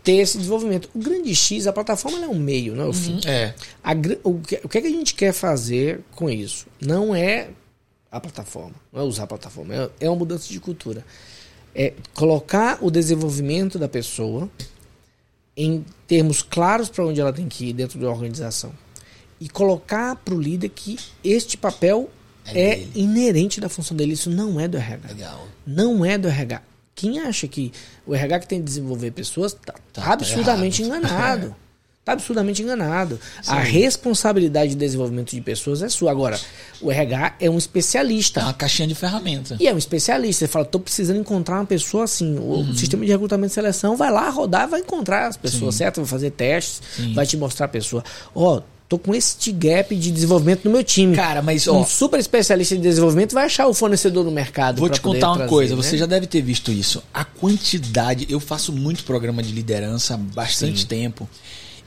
ter esse desenvolvimento. O grande X, a plataforma é um meio, não é o fim. É. A o, que, o que é que a gente quer fazer com isso? Não é a plataforma, não é usar a plataforma, é, é uma mudança de cultura. É colocar o desenvolvimento da pessoa em termos claros para onde ela tem que ir dentro da organização. E colocar para o líder que este papel É é, inerente da função dele. Isso não é do RH. Legal. Não é do RH. Quem acha que o RH que tem que desenvolver pessoas tá, Tá absurdamente enganado. Tá absurdamente enganado. A responsabilidade de desenvolvimento de pessoas é sua. Agora, o RH é um É especialista. uma caixinha de ferramenta. E é um especialista. Você fala, tô precisando encontrar uma pessoa assim. O Uhum. sistema de recrutamento e seleção vai lá rodar, vai encontrar as pessoas certas, vai fazer testes, Sim. vai te mostrar a pessoa. Ó, tô com este gap de desenvolvimento no meu time. Cara, mas um ó, super especialista de desenvolvimento vai achar o fornecedor no mercado. Vou te contar uma trazer, coisa, né? você já deve ter visto isso. A quantidade, eu faço muito programa de liderança há bastante Sim. tempo.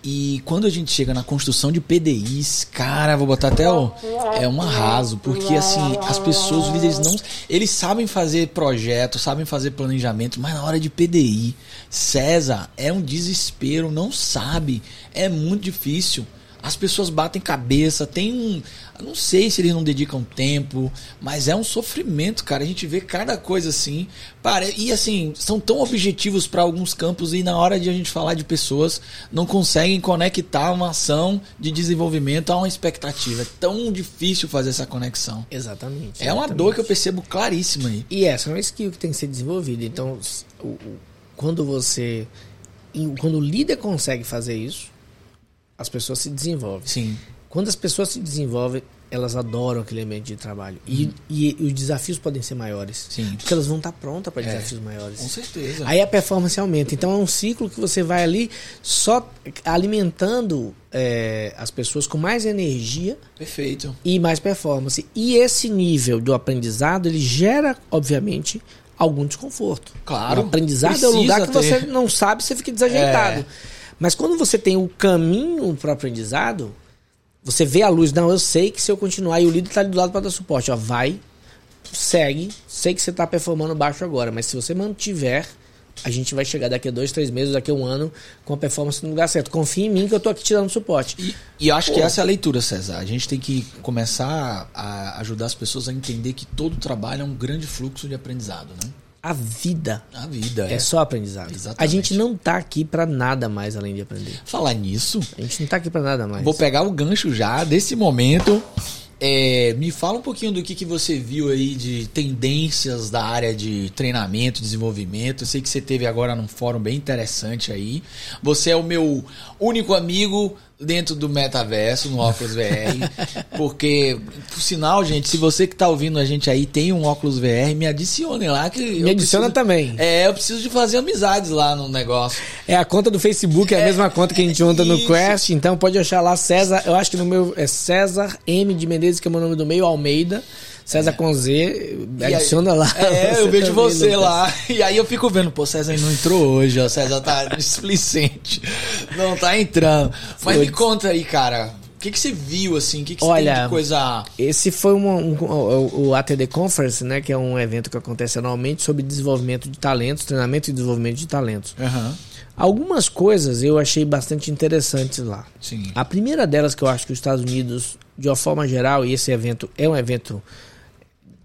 E quando a gente chega na construção de PDIs, cara, vou botar até o é um arraso, porque assim, as pessoas, os líderes não, eles sabem fazer projeto, sabem fazer planejamento, mas na hora de PDI, César, é um desespero, não sabe, é muito difícil. As pessoas batem cabeça, tem um. Não sei se eles não dedicam tempo, mas é um sofrimento, cara. A gente vê cada coisa assim. Pare... E assim, são tão objetivos para alguns campos e na hora de a gente falar de pessoas, não conseguem conectar uma ação de desenvolvimento a uma expectativa. É tão difícil fazer essa conexão. Exatamente. É uma exatamente. dor que eu percebo claríssima aí. E essa é uma skill que tem que ser desenvolvida. Então, quando você. Quando o líder consegue fazer isso, as pessoas se desenvolvem. Sim. Quando as pessoas se desenvolvem, elas adoram aquele ambiente de trabalho. E, e, os desafios podem ser maiores. Sim. Porque elas vão estar prontas para É. desafios maiores. Com certeza. Aí a performance aumenta. Então é um ciclo que você vai ali só alimentando é, as pessoas com mais energia Perfeito. e mais performance. E esse nível do aprendizado, ele gera, obviamente, algum desconforto. Claro, O aprendizado é o lugar que ter. você não sabe, você fica desajeitado. É. Mas quando você tem o caminho para o aprendizado, você vê a luz. Não, eu sei que se eu continuar e o líder está ali do lado para dar suporte, ó, vai, segue. Sei que você está performando baixo agora, mas se você mantiver, a gente vai chegar daqui a dois, três meses, daqui a um ano, com a performance no lugar certo. Confia em mim que eu tô aqui te dando suporte. E, e eu acho que Pô. essa é a leitura, César. A gente tem que começar a ajudar as pessoas a entender que todo trabalho é um grande fluxo de aprendizado, né? A vida A vida é, é. só aprendizado. Exatamente. A gente não tá aqui para nada mais além de aprender. Falar nisso, A gente não tá aqui para nada mais. vou pegar o gancho já desse momento. É, me fala um pouquinho do que, que você viu aí de tendências da área de treinamento, desenvolvimento. Eu sei que você teve agora num fórum bem interessante aí. Você é o meu único amigo dentro do metaverso, no óculos VR. porque, por sinal, gente, se você que tá ouvindo a gente aí tem um óculos VR, me adicione lá que Me eu adiciona preciso- também. É, eu preciso de fazer amizades lá no negócio. É a conta do Facebook, é a mesma conta que a gente monta no. Quest, então pode achar lá César, eu acho que no meu é César M de Menezes, que é o meu nome do meio, Almeida. César com Z, E aí- adiciona lá. É, eu vejo também, você Lucas. lá. E aí eu fico vendo, pô, César não entrou hoje, ó. César tá displicente. Não tá entrando. Mas me Putz. conta aí, cara. O que, que você viu, assim? O que, que você Olha, tem de coisa. Esse foi uma- um, o, o ATD Conference, né, que é um evento que acontece anualmente sobre desenvolvimento de talentos, treinamento e desenvolvimento de talentos. Aham. Algumas coisas eu achei bastante interessantes lá. Sim. A primeira delas que eu acho que os Estados Unidos de uma forma geral, e esse evento é um evento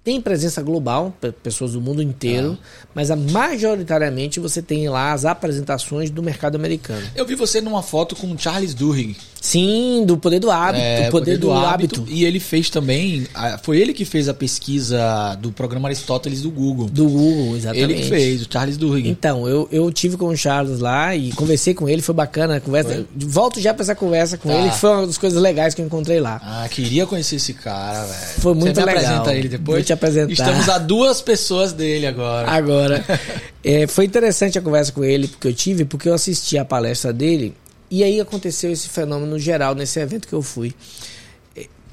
tem presença global, pessoas do mundo inteiro, ah. mas a, majoritariamente você tem lá as apresentações do mercado americano. Eu vi você numa foto com o Charles Duhigg. Sim, do poder do hábito, é, poder, poder do, do hábito. hábito. E ele fez também, foi ele que fez a pesquisa do programa Aristóteles do Google. Do Google, exatamente. Ele que fez, o Charles Duhigg. Então, eu, eu tive com o Charles lá e conversei com ele, foi bacana a conversa. Foi? Volto já pra essa conversa com tá. ele, que foi uma das coisas legais que eu encontrei lá. Ah, queria conhecer esse cara, velho. Foi muito Você me legal. apresenta ele depois? Vou te apresentar. Estamos a duas pessoas dele agora. Agora. é, foi interessante a conversa com ele porque eu tive, porque eu assisti a palestra dele e aí aconteceu esse fenômeno geral nesse evento que eu fui.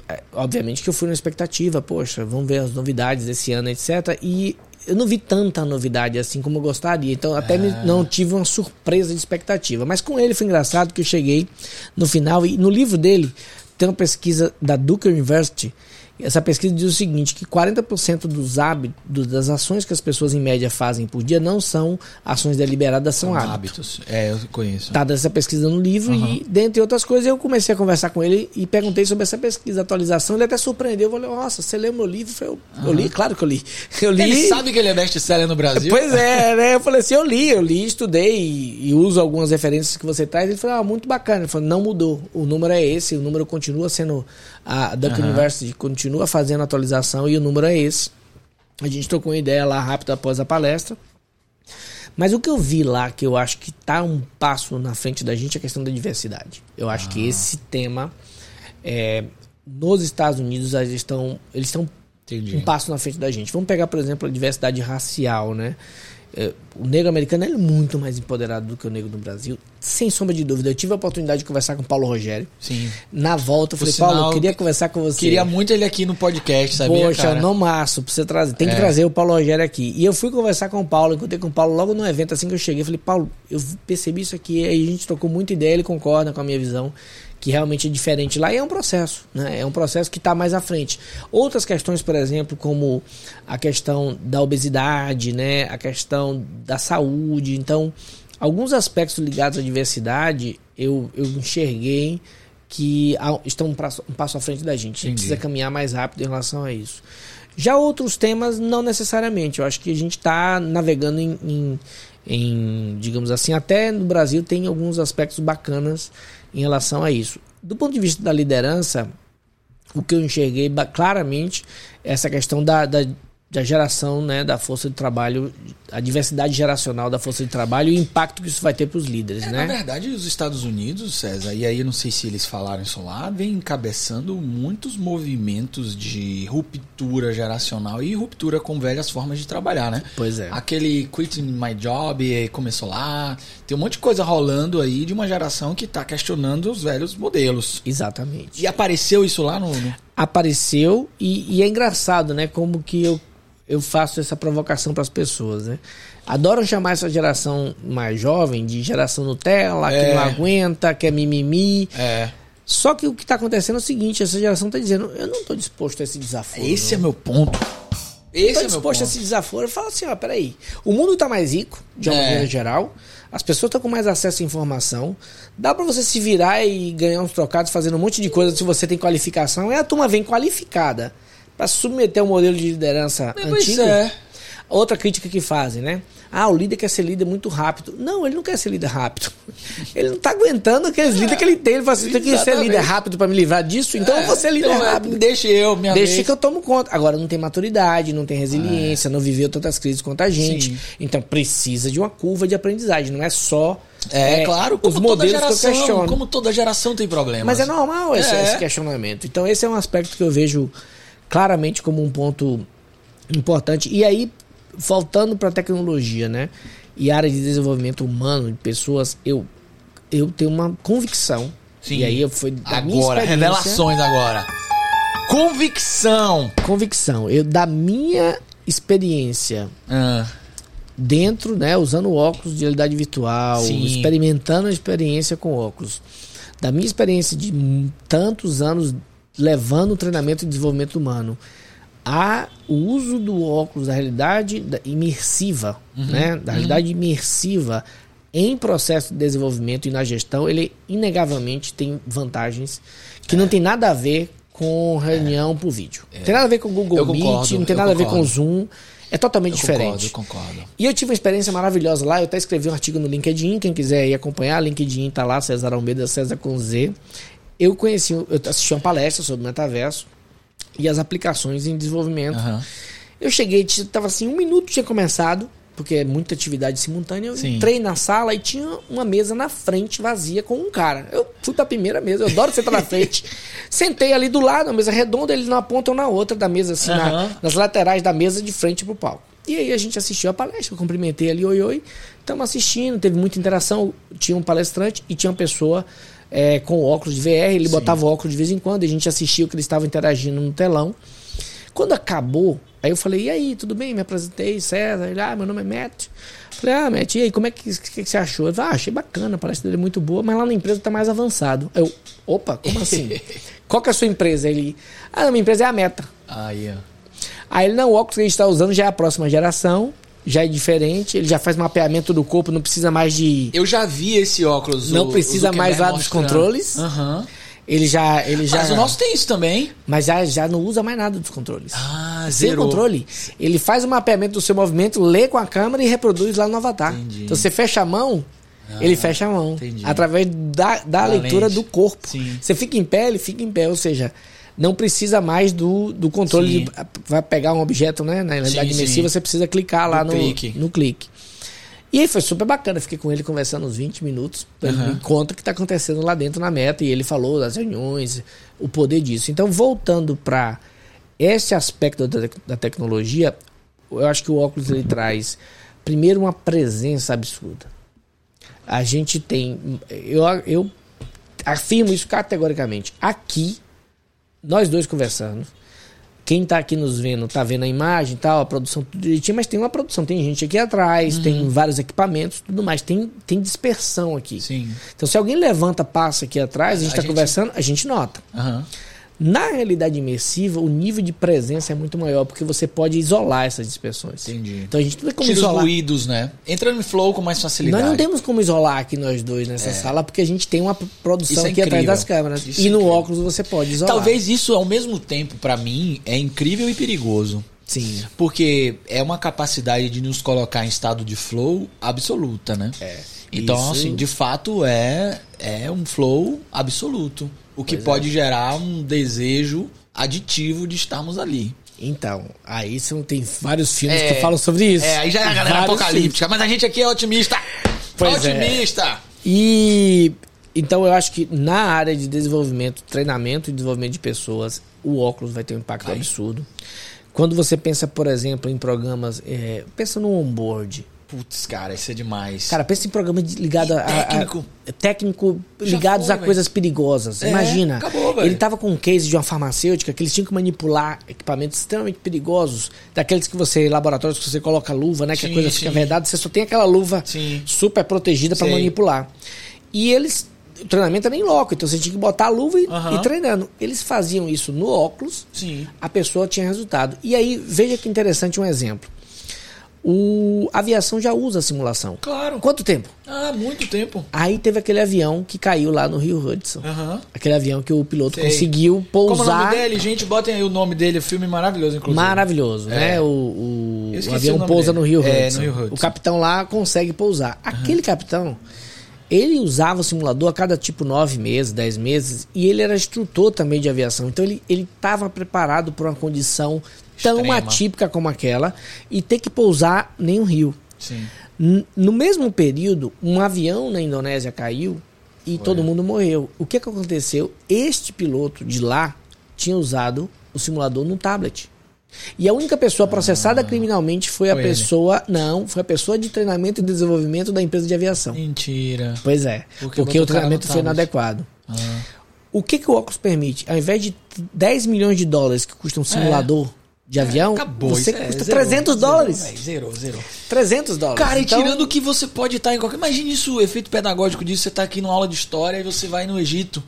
É, obviamente que eu fui na expectativa, poxa, vamos ver as novidades desse ano, etc. E eu não vi tanta novidade assim como eu gostaria. Então até me, não tive uma surpresa de expectativa. Mas com ele foi engraçado que eu cheguei no final e no livro dele tem uma pesquisa da Duke University essa pesquisa diz o seguinte, que 40% dos hábitos, das ações que as pessoas em média fazem por dia não são ações deliberadas, são, são hábitos. hábitos. É, eu conheço. Tá dessa pesquisa no livro uhum. e, dentre outras coisas, eu comecei a conversar com ele e perguntei sobre essa pesquisa, atualização. Ele até surpreendeu. Eu falei, nossa, você leu meu livro? Eu, uhum. eu li, claro que eu li. Eu li. Ele sabe que ele é best-seller no Brasil? Pois é, né? Eu falei assim, eu li, eu li, estudei e, e uso algumas referências que você traz. Ele falou, ah, muito bacana. Ele falou, não mudou. O número é esse, o número continua sendo a Duck uhum. University continua fazendo atualização e o número é esse. A gente trocou uma ideia lá rápido após a palestra. Mas o que eu vi lá, que eu acho que está um passo na frente da gente, é a questão da diversidade. Eu acho ah. que esse tema, é, nos Estados Unidos, eles estão, eles estão um passo na frente da gente. Vamos pegar, por exemplo, a diversidade racial, né? É, o negro americano é muito mais empoderado do que o negro no Brasil, sem sombra de dúvida. Eu tive a oportunidade de conversar com o Paulo Rogério. Sim. Na volta, eu falei, sinal, Paulo, eu queria conversar com você. Queria muito ele aqui no podcast, sabia, Poxa, cara? não maço, pra você trazer. Tem que é. trazer o Paulo Rogério aqui. E eu fui conversar com o Paulo, encontrei com o Paulo logo no evento, assim que eu cheguei. Eu falei, Paulo, eu percebi isso aqui, aí a gente trocou muita ideia, ele concorda com a minha visão que realmente é diferente lá e é um processo, né? É um processo que está mais à frente. Outras questões, por exemplo, como a questão da obesidade, né? A questão da saúde. Então, alguns aspectos ligados à diversidade eu, eu enxerguei que estão um passo, um passo à frente da gente. A gente precisa caminhar mais rápido em relação a isso. Já outros temas, não necessariamente. Eu acho que a gente está navegando em, em, em, digamos assim, até no Brasil tem alguns aspectos bacanas em relação a isso. Do ponto de vista da liderança, o que eu enxerguei claramente é essa questão da, da da geração né, da força de trabalho, a diversidade geracional da força de trabalho e o impacto que isso vai ter para os líderes. É, né? Na verdade, os Estados Unidos, César, e aí eu não sei se eles falaram isso lá, vem encabeçando muitos movimentos de ruptura geracional e ruptura com velhas formas de trabalhar, né? Pois é. Aquele Quitting My Job começou lá, tem um monte de coisa rolando aí de uma geração que está questionando os velhos modelos. Exatamente. E apareceu isso lá no... Apareceu e, e é engraçado, né? Como que eu eu faço essa provocação para as pessoas, né? Adoram chamar essa geração mais jovem de geração Nutella, é. que não aguenta, que é mimimi. É. Só que o que está acontecendo é o seguinte: essa geração está dizendo, eu não estou disposto a esse desafio. Esse não. é meu ponto. Esse estou é disposto a esse desafio. Eu falo assim: ó, peraí. O mundo está mais rico, de uma é. maneira geral. As pessoas estão com mais acesso à informação. Dá para você se virar e ganhar uns trocados fazendo um monte de coisa se você tem qualificação. E a turma vem qualificada para submeter o um modelo de liderança Mas antigo. É. Outra crítica que fazem, né? Ah, o líder quer ser líder muito rápido. Não, ele não quer ser líder rápido. Ele não está aguentando aqueles é, líderes que ele tem. Ele fala assim, tem que ser líder rápido para me livrar disso, então é, eu vou ser líder então, rápido. Deixa eu, minha Deixa vez. que eu tomo conta. Agora, não tem maturidade, não tem resiliência, é. não viveu tantas crises quanto a gente. Sim. Então, precisa de uma curva de aprendizagem. Não é só é, é, claro, os modelos geração, que eu questiono. Como toda geração tem problemas. Mas é normal esse, é. esse, questionamento. Então, esse é um aspecto que eu vejo claramente como um ponto importante. E aí, voltando para a tecnologia, né? E área de desenvolvimento humano, de pessoas, eu, eu tenho uma convicção. Sim. E aí foi da agora, revelações agora. Convicção. Convicção. Eu da minha experiência. Ah. Dentro, né, usando óculos de realidade virtual, Sim. experimentando a experiência com óculos. Da minha experiência de tantos anos levando o treinamento e desenvolvimento humano a o uso do óculos da realidade imersiva, uhum, né? Da realidade uhum. imersiva em processo de desenvolvimento e na gestão, ele inegavelmente tem vantagens que é. não tem nada a ver com reunião por vídeo. Não tem nada a ver com o Google Eu Meet, concordo, não tem eu nada a ver com. Zoom. É totalmente Eu diferente. concordo, concordo. E eu tive uma experiência maravilhosa lá. Eu até escrevi um artigo no LinkedIn. Quem quiser ir acompanhar, LinkedIn tá lá, César Almeida, César com Z. Eu conheci, eu assisti uma palestra sobre o metaverso e as aplicações em desenvolvimento. Aham. Eu cheguei, t- tava assim, um minuto tinha começado, porque é muita atividade simultânea. Eu Sim. entrei na sala e tinha uma mesa na frente vazia com um cara. Eu fui pra primeira mesa, eu adoro sentar na frente. Sentei ali do lado, uma mesa redonda, ele numa ponta ou na outra da mesa, assim, na- Aham. nas laterais da mesa de frente pro palco. E aí a gente assistiu a palestra, eu cumprimentei ali, oi, oi. Estamos assistindo, teve muita interação. Tinha um palestrante e tinha uma pessoa é, com óculos de VR, ele botava o óculos de vez em quando, e a gente assistia o que eles estavam interagindo no telão. Quando acabou, aí eu falei, e aí, tudo bem? Me apresentei, César. Ele, ah, meu nome é Matt. Falei, ah, Matt, e aí, como é que, que, que você achou? Ele falou, ah, achei bacana, palestra dele é muito boa, mas lá na empresa tá mais avançado. Eu, opa, como assim? Qual que é a sua empresa? Ele, ah, minha empresa é a Meta. Aí, ó. Aí ele, não, o óculos que a gente está usando já é a próxima geração, já é diferente, ele já faz mapeamento do corpo, não precisa mais de... Eu já vi esse óculos. Não o- precisa o mais lá dos mostrando. controles. Aham. Ele já... Ele já Mas o nosso tem isso também. mas já, já não usa mais nada dos controles. Ah, Sem zerou. controle, ele faz o mapeamento do seu movimento, lê com a câmera e reproduz lá no avatar. Entendi. Então você fecha a mão, ele fecha a mão. entendi. Através da, da Da leitura lente. do corpo. Sim. Você fica em pé, ele fica em pé. Ou seja, não precisa mais do, do controle. De, vai pegar um objeto, né? Na realidade imersiva, você precisa clicar lá No no, clique. no clique. E aí foi super bacana, fiquei com ele conversando uns 20 minutos, ele Aham. me conta o que está acontecendo lá dentro na meta, e ele falou das reuniões, o poder disso. Então, voltando para esse aspecto da, da tecnologia, eu acho que o óculos ele traz, primeiro, uma presença absurda. A gente tem, eu, eu afirmo isso categoricamente. Aqui, nós dois conversando, quem tá aqui nos vendo, tá vendo a imagem e tal, a produção tudo direitinho, mas tem uma produção, tem gente aqui atrás, tem vários equipamentos, tudo mais, tem, tem dispersão aqui. Sim. Então, se alguém levanta, passa aqui atrás, a gente A tá gente- conversando, a gente nota. Aham. Na realidade imersiva, o nível de presença é muito maior, porque você pode isolar essas dispersões. Entendi. Então a gente não tem como Tira os isolar. ruídos, né? Entra no flow com mais facilidade. Nós não temos como isolar aqui nós dois nessa sala, porque a gente tem uma produção é aqui atrás das câmeras. Isso e é no incrível. óculos você pode isolar. Talvez isso, ao mesmo tempo, pra mim, é incrível e perigoso. Sim. Porque é uma capacidade de nos colocar em estado de flow absoluta, né? É. Então, Isso- assim, de fato é, é um flow absoluto. O que Pois é. pode gerar um desejo aditivo de estarmos ali. Então, aí são, tem vários filmes É, que falam sobre isso. É, aí já é a galera Vários apocalíptica, mas a gente aqui é otimista. Pois é. otimista! E então eu acho que na área de desenvolvimento, treinamento e desenvolvimento de pessoas, o óculos vai ter um impacto absurdo. Quando você pensa, por exemplo, em programas, é, pensa no onboard. Putz, cara, isso é demais. Cara, pensa em programas de- ligado a, técnico. a- técnico ligados foi, a coisas perigosas. É, Imagina, acabou, ele tava com um case de uma farmacêutica que eles tinham que manipular equipamentos extremamente perigosos, daqueles que você laboratórios que você coloca luva, né, que a Sim, coisa fica sim. vedada, você só tem aquela luva Sim. super protegida para manipular. E eles o treinamento era em loco, então você tinha que botar a luva e, e treinando. Eles faziam isso no óculos, Sim. a pessoa tinha resultado. E aí, veja que interessante um exemplo. O, a aviação já usa a simulação. Claro. Quanto tempo? Ah, muito tempo. Aí teve aquele avião que caiu lá no Rio Hudson. Aham. Aquele avião que o piloto Sei. conseguiu Como é o pousar. nome dele, gente? Botem aí o nome dele, filme maravilhoso, inclusive. Maravilhoso, É. né? O, o- o avião o pousa dele. no Rio É, Hudson. no Rio Hudson. O capitão lá consegue pousar. Aquele capitão, ele usava o simulador a cada tipo nove meses, dez meses, e ele era instrutor também de aviação. Então ele estava preparado para uma condição tão Extrema. atípica como aquela e ter que pousar em um rio. Sim. No mesmo período, um avião na Indonésia caiu e todo mundo morreu. O que, que aconteceu? Este piloto de lá tinha usado o simulador no tablet. E a única pessoa processada criminalmente foi a Ah. Foi ele. pessoa. Não, foi a pessoa de treinamento e desenvolvimento da empresa de aviação. Mentira. Pois é. Porque Porque, o treinamento foi inadequado. Ah. O que, que o óculos permite? Ao invés de 10 milhões de dólares que custa um simulador de avião, É. Acabou. você é, custa zerou, 300 zerou, dólares. véi, Zerou, zerou. 300 dólares. Cara, e Então- tirando que você pode estar em qualquer. Imagine isso, o efeito pedagógico disso. Você tá aqui numa aula de história e você vai no Egito.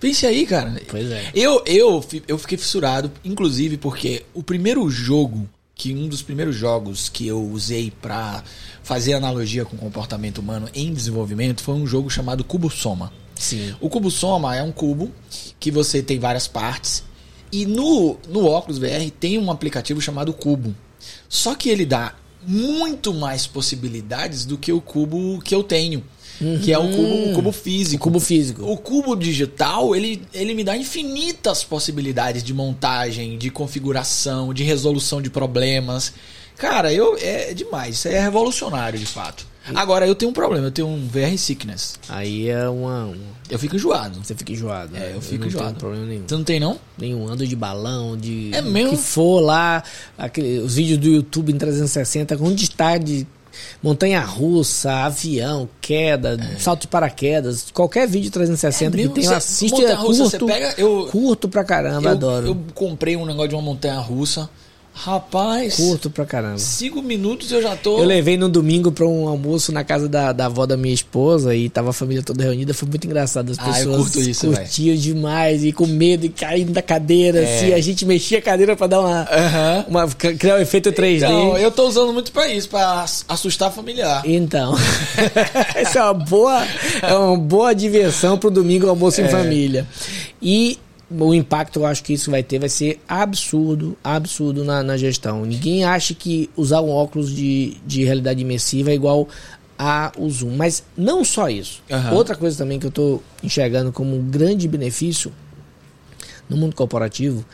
Pense aí, cara. Pois é. Eu, eu, eu fiquei fissurado, inclusive, porque o primeiro jogo, que um dos primeiros jogos que eu usei pra fazer analogia com o comportamento humano em desenvolvimento, foi um jogo chamado Cubo Soma. Sim. O cubo soma é um cubo que você tem várias partes e no, no óculos VR tem um aplicativo chamado Cubo. Só que ele dá muito mais possibilidades do que o cubo que eu tenho. Que é o cubo, o cubo físico. O cubo físico. O cubo digital, ele, ele me dá infinitas possibilidades de montagem, de configuração, de resolução de problemas. Cara, eu é demais. Isso é revolucionário, de fato. Agora, eu tenho um problema. Eu tenho um VR sickness. Aí é uma, uma- Eu fico enjoado. Você fica enjoado. É, né? eu fico não enjoado. tenho problema nenhum. Você não tem, não? Nenhum. Ando de balão, de. É o mesmo? que for lá. Aquele, os vídeos do YouTube em 360, onde está de montanha russa, avião, queda, salto de paraquedas. Qualquer vídeo 360 É que tem, eu assisto é montanha-russa, você curto. pega- eu- curto pra caramba, eu, adoro. eu comprei um negócio de uma montanha russa. Rapaz, Curto pra caramba. cinco minutos eu já tô. Eu levei no domingo pra um almoço na casa da, da avó da minha esposa e tava a família toda reunida. Foi muito engraçado. As Ah, eu pessoas curto isso, curtiam demais e com medo e caindo da cadeira. É. Assim, a gente mexia a cadeira pra dar uma, Aham. uma criar um efeito 3D. Então, eu tô usando muito pra isso, pra ass- assustar familiar. Então, essa é uma boa, é uma boa diversão pro domingo almoço em É. família. E o impacto eu acho que isso vai ter vai ser absurdo, absurdo na, na gestão. Ninguém acha que usar um óculos de, de realidade imersiva é igual a o Zoom. Mas não só isso. Aham. Outra coisa também que eu tô enxergando como um grande benefício no mundo corporativo,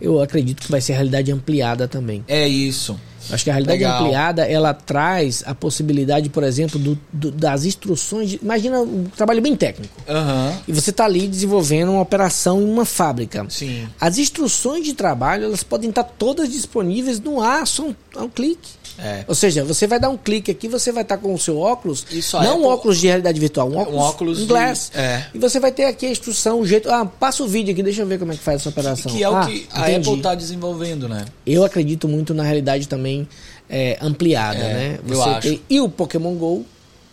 eu acredito que vai ser a realidade ampliada também. É isso. Acho que a realidade Legal. ampliada ela traz a possibilidade, por exemplo, do, do- das instruções. De, imagina um trabalho bem técnico. Aham. E você está ali desenvolvendo uma operação em uma fábrica. Sim. As instruções de trabalho elas podem estar todas disponíveis no ar, só um, a um clique. É. Ou seja, você vai dar um clique aqui, você vai estar com o seu óculos, Isso não um Apple- óculos de realidade virtual, um óculos, óculos um de- glass. é. E você vai ter aqui a instrução, o jeito. Ah, passa o vídeo aqui, deixa eu ver como é que faz essa operação. Que é o Ah, que a entendi. Apple tá desenvolvendo, né? Eu acredito muito na realidade também é, ampliada, É, né? eu acho. tem- e o Pokémon GO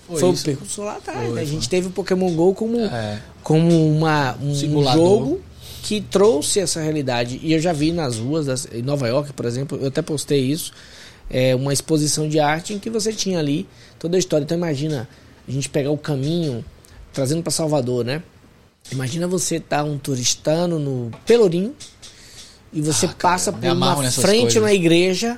Foi foi, o precursor lá atrás. Foi, né? A gente teve o Pokémon GO como, É. como uma, um Simulador. jogo que trouxe essa realidade. E eu já vi nas ruas das, em Nova York, por exemplo, eu até postei isso. É uma exposição de arte em que você tinha ali toda a história. Então imagina a gente pegar o caminho trazendo para Salvador, né? Imagina você tá um turistano no Pelourinho e você Ah, cara, passa me por uma frente numa igreja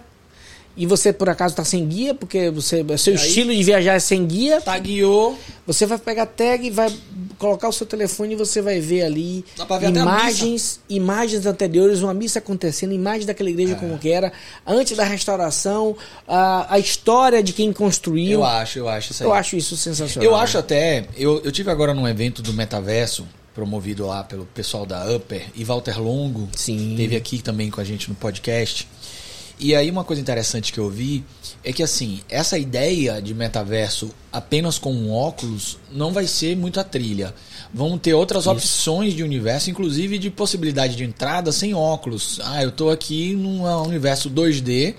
e você por acaso tá sem guia, porque você, seu E aí? estilo de viajar é sem guia, Tagueou. você vai pegar tag e vai colocar o seu telefone e você vai ver ali ver imagens, imagens anteriores, uma missa acontecendo, imagens daquela igreja É. como que era, antes da restauração, a, a história de quem construiu. Eu acho, eu acho isso aí. Eu acho isso sensacional. Eu acho até. Eu, eu tive agora num evento do Metaverso, promovido lá pelo pessoal da Upper, e Walter Longo Sim. teve aqui também com a gente no podcast. E aí uma coisa interessante que eu vi é que assim, essa ideia de metaverso apenas com um óculos não vai ser muito a trilha. Vão ter outras opções de universo, inclusive de possibilidade de entrada sem óculos. Ah, eu tô aqui num universo 2D,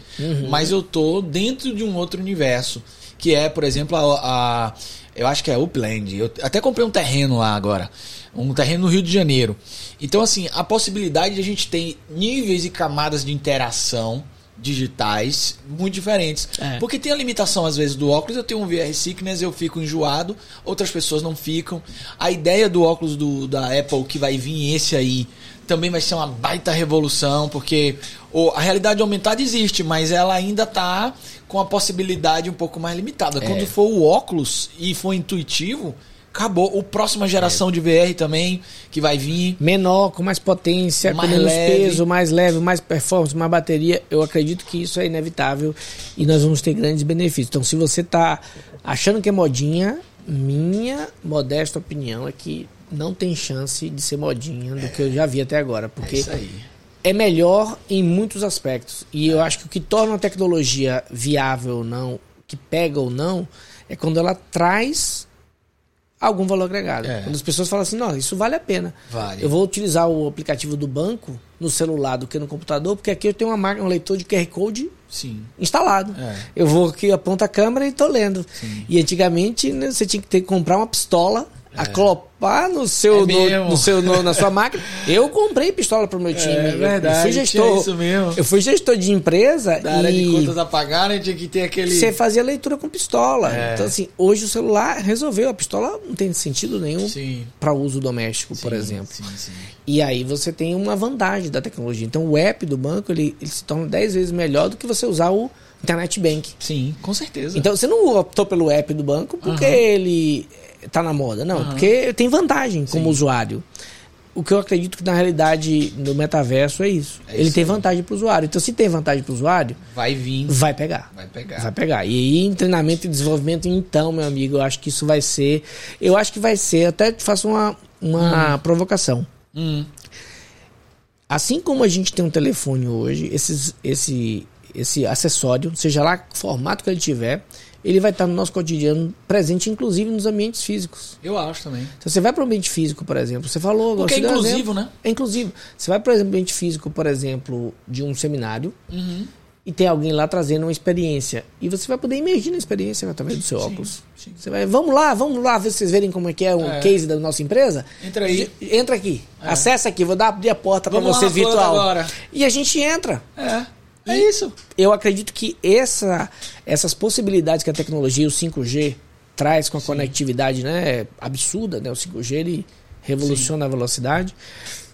mas eu tô dentro de um outro universo, que é, por exemplo, a, a- eu acho que é Upland. Eu até comprei um terreno lá agora, um terreno no Rio de Janeiro. Então, assim, a possibilidade de a gente ter níveis e camadas de interação digitais muito diferentes. É. Porque tem a limitação, às vezes, do óculos. Eu tenho um VR sickness, eu fico enjoado, outras pessoas não ficam. A ideia do óculos do, da Apple, que vai vir esse aí, também vai ser uma baita revolução, porque o- a realidade aumentada existe, mas ela ainda está com a possibilidade um pouco mais limitada. É. Quando for o óculos e for intuitivo, acabou. O próxima geração de VR também, que vai vir. menor, com mais potência, Mais com menos leve. peso, mais leve, mais performance, mais bateria. Eu acredito que isso é inevitável e nós vamos ter grandes benefícios. Então, se você está achando que é modinha, minha modesta opinião é que não tem chance de ser modinha do que eu já vi até agora, É porque aí. é melhor em muitos aspectos. E eu acho que o que torna a tecnologia viável ou não, que pega ou não, é quando ela traz algum valor agregado. É. Quando as pessoas falam assim, não, isso vale a pena. Vale. Eu vou utilizar o aplicativo do banco no celular do que no computador, porque aqui eu tenho uma máquina, um leitor de QR Code Sim. instalado. É. Eu vou aqui, aponto a câmera e tô lendo. Sim. E antigamente né, você tinha que ter que comprar uma pistola, aclo- pá no seu, É no, no seu no- na sua máquina. Eu comprei pistola pro meu time. É Eu- verdade, Eu fui gestor. isso mesmo. Eu fui gestor de empresa Da área de contas a pagar, né? Tinha que ter aquele. você fazia leitura com pistola. É. Então assim, hoje o celular resolveu a pistola não tem sentido nenhum para uso doméstico, por Sim, exemplo. Sim, sim. E aí você tem uma vantagem da tecnologia. Então o app do banco ele, ele se torna 10 vezes melhor do que você usar o internet bank. Sim, com certeza. Então você não optou pelo app do banco porque ele tá na moda, não, porque tem vantagem como usuário. O que eu acredito que na realidade no metaverso é isso. É ele isso tem aí. vantagem para o usuário. Então se tem vantagem para o usuário, vai vir. vai pegar. Vai pegar. Vai pegar. E aí, em treinamento e desenvolvimento, então, meu amigo, eu acho que isso vai ser. Eu acho que vai ser. Até te faço uma, uma provocação. Hum, Assim como a gente tem um telefone hoje, esses, esse, esse acessório, seja lá o formato que ele tiver, ele vai estar no nosso cotidiano presente, inclusive nos ambientes físicos. eu acho também. Então, você vai para o ambiente físico, por exemplo, você falou. Porque é um inclusivo, né? É inclusivo. Você vai para o ambiente físico, por exemplo, de um seminário, Uhum. e tem alguém lá trazendo uma experiência. E você vai poder imergir na experiência através do seu óculos. sim. Você vai, vamos lá, vamos lá, ver se vocês verem como é que é o É. case da nossa empresa. Entra aí. Entra aqui. Acessa aqui, vou dar abrir a porta para Vamos lá você na porta virtual. agora. E a gente entra. É. É isso. Eu acredito que essa, essas possibilidades que a tecnologia, o 5G, traz com a conectividade né, absurda, né? O 5G ele revoluciona a velocidade.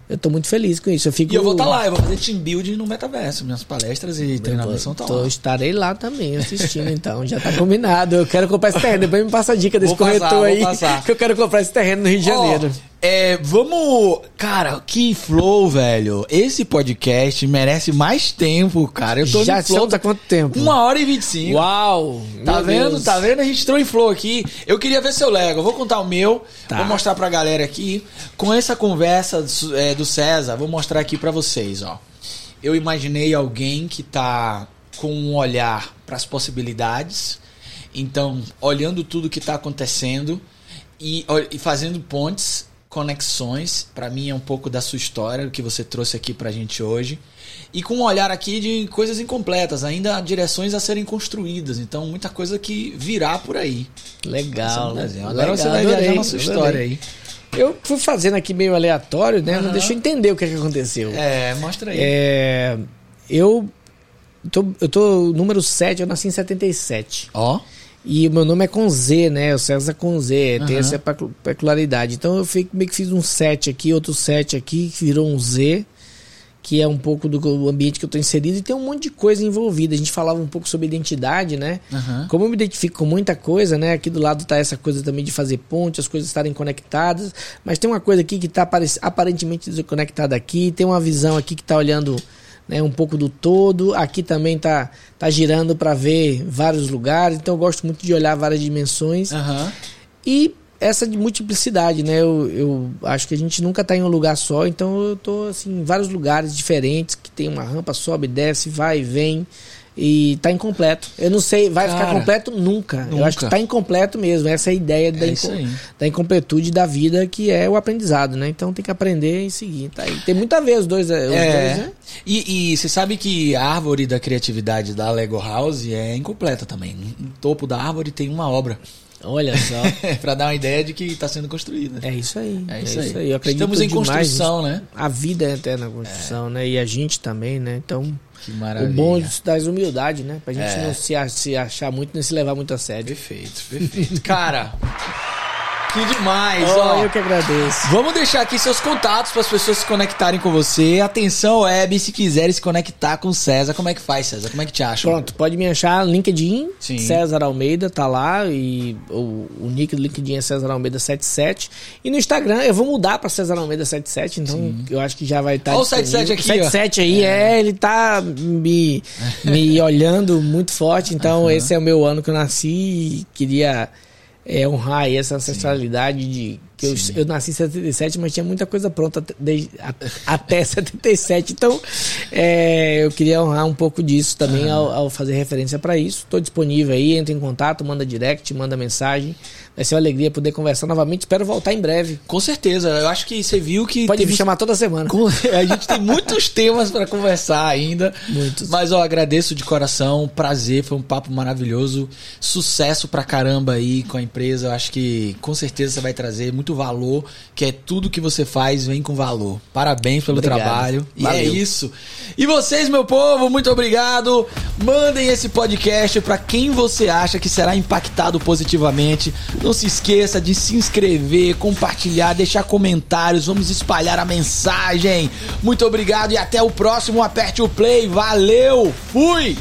Eu tô muito feliz com isso. Eu fico E eu vou estar lá, eu vou fazer team building no metaverso. Minhas palestras e treinamentos são Tô, lá. estarei lá também assistindo, então. Já tá combinado. Eu quero comprar esse terreno. Depois me passa a dica desse Vou passar, corretor vou aí. passar. Que eu quero comprar esse terreno no Rio de Janeiro. É, vamos. Cara, que flow, velho. Esse podcast merece mais tempo, cara. Eu tô Já no flow. há quanto tempo? Uma hora e vinte e cinco. Uau! Tá meu vendo? Deus. Tá vendo? A gente entrou em flow aqui. Eu queria ver seu Lego. Eu vou contar o meu. Tá. Vou mostrar pra galera aqui. Com essa conversa do, é, do César, vou mostrar aqui pra vocês, ó. Eu imaginei alguém que tá com um olhar pras possibilidades. Então, olhando tudo que tá acontecendo e, e fazendo pontes, conexões. Pra mim é um pouco da sua história, o que você trouxe aqui pra gente hoje. E com um olhar aqui de coisas incompletas, ainda direções a serem construídas. Então, muita coisa que virá por aí. Legal. um desenho. legal, Agora você vai adorei, viajar sua adorei. história aí. Eu fui fazendo aqui meio aleatório, né? Não Aham. deixa eu entender o que, é que aconteceu. É, mostra aí. É, eu, tô, eu tô número 7, eu nasci em 77. Ó. E o meu nome é com Z, né? O César com Z, tem Aham. essa pecu- peculiaridade. Então eu fi- meio que fiz um 7 aqui, outro 7 aqui, que virou um Z, que é um pouco do ambiente que eu tô inserido e tem um monte de coisa envolvida. A gente falava um pouco sobre identidade, né? Aham. Como eu me identifico com muita coisa, né? Aqui do lado tá essa coisa também de fazer ponte, as coisas estarem conectadas, mas tem uma coisa aqui que tá apare- aparentemente desconectada aqui, tem uma visão aqui que tá olhando né, um pouco do todo, aqui também tá, tá girando para ver vários lugares, então eu gosto muito de olhar várias dimensões Aham. e essa de multiplicidade, né? Eu, eu acho que a gente nunca tá em um lugar só, então eu tô assim, em vários lugares diferentes, que tem uma rampa, sobe, desce, vai e vem. E tá incompleto. Eu não sei, vai ficar Cara, completo nunca. Eu acho que nunca. tá incompleto mesmo. Essa é a ideia da, É isso inco- da incompletude da vida, que é o aprendizado, né? Então tem que aprender e seguir. Tá aí. Tem muito a ver os dois, os É. dois né? E, e você sabe que a árvore da criatividade da Lego House é incompleta também. No topo da árvore tem uma obra. Olha só. pra dar uma ideia de que está sendo construída. É isso aí. É isso aí. Eu acredito Estamos em demais construção, né? A vida é eterna construção, né? E a gente também, né? Então, Que o maravilha. bom das humildade, né? Pra gente É. não se achar muito, nem se levar muito a sério. Perfeito, perfeito. Cara, que demais, Oh, ó. eu que agradeço. Vamos deixar aqui seus contatos para as pessoas se conectarem com você. Atenção, web, se quiserem se conectar com o César, como é que faz, César? Como é que te acham? Pronto, pode me achar LinkedIn, Sim. César Almeida, tá lá, e o, o nick do LinkedIn é César Almeida 77. E no Instagram eu vou mudar pra César Almeida 77, então eu acho que já vai estar. Ó o 77 aqui, ó. 77 aí, é. ele tá me, me olhando muito forte, então esse é o meu ano que eu nasci e queria é, honrar essa ancestralidade de. Que eu, eu nasci em 77, mas tinha muita coisa pronta até- desde, a- até 77. Então, é, eu queria honrar um pouco disso também ao, ao fazer referência para isso. Estou disponível aí, entra em contato, manda direct, manda mensagem. Vai ser uma alegria poder conversar novamente. Espero voltar em breve. Com certeza, eu acho que você viu que. Pode me teve- chamar toda semana. A gente tem muitos temas para conversar ainda. Muitos. Mas, ó, agradeço de coração. Prazer, foi um papo maravilhoso. Sucesso pra caramba aí com a empresa. Eu acho que com certeza você vai trazer muito muito valor, que é tudo que você faz vem com valor. Parabéns pelo Obrigado. trabalho. E é Valeu. isso. E vocês, meu povo, muito obrigado. Mandem esse podcast para quem você acha que será impactado positivamente. Não se esqueça de se inscrever, compartilhar, deixar comentários. Vamos espalhar a mensagem. Muito obrigado e até o próximo. Aperte o play. Valeu. Fui.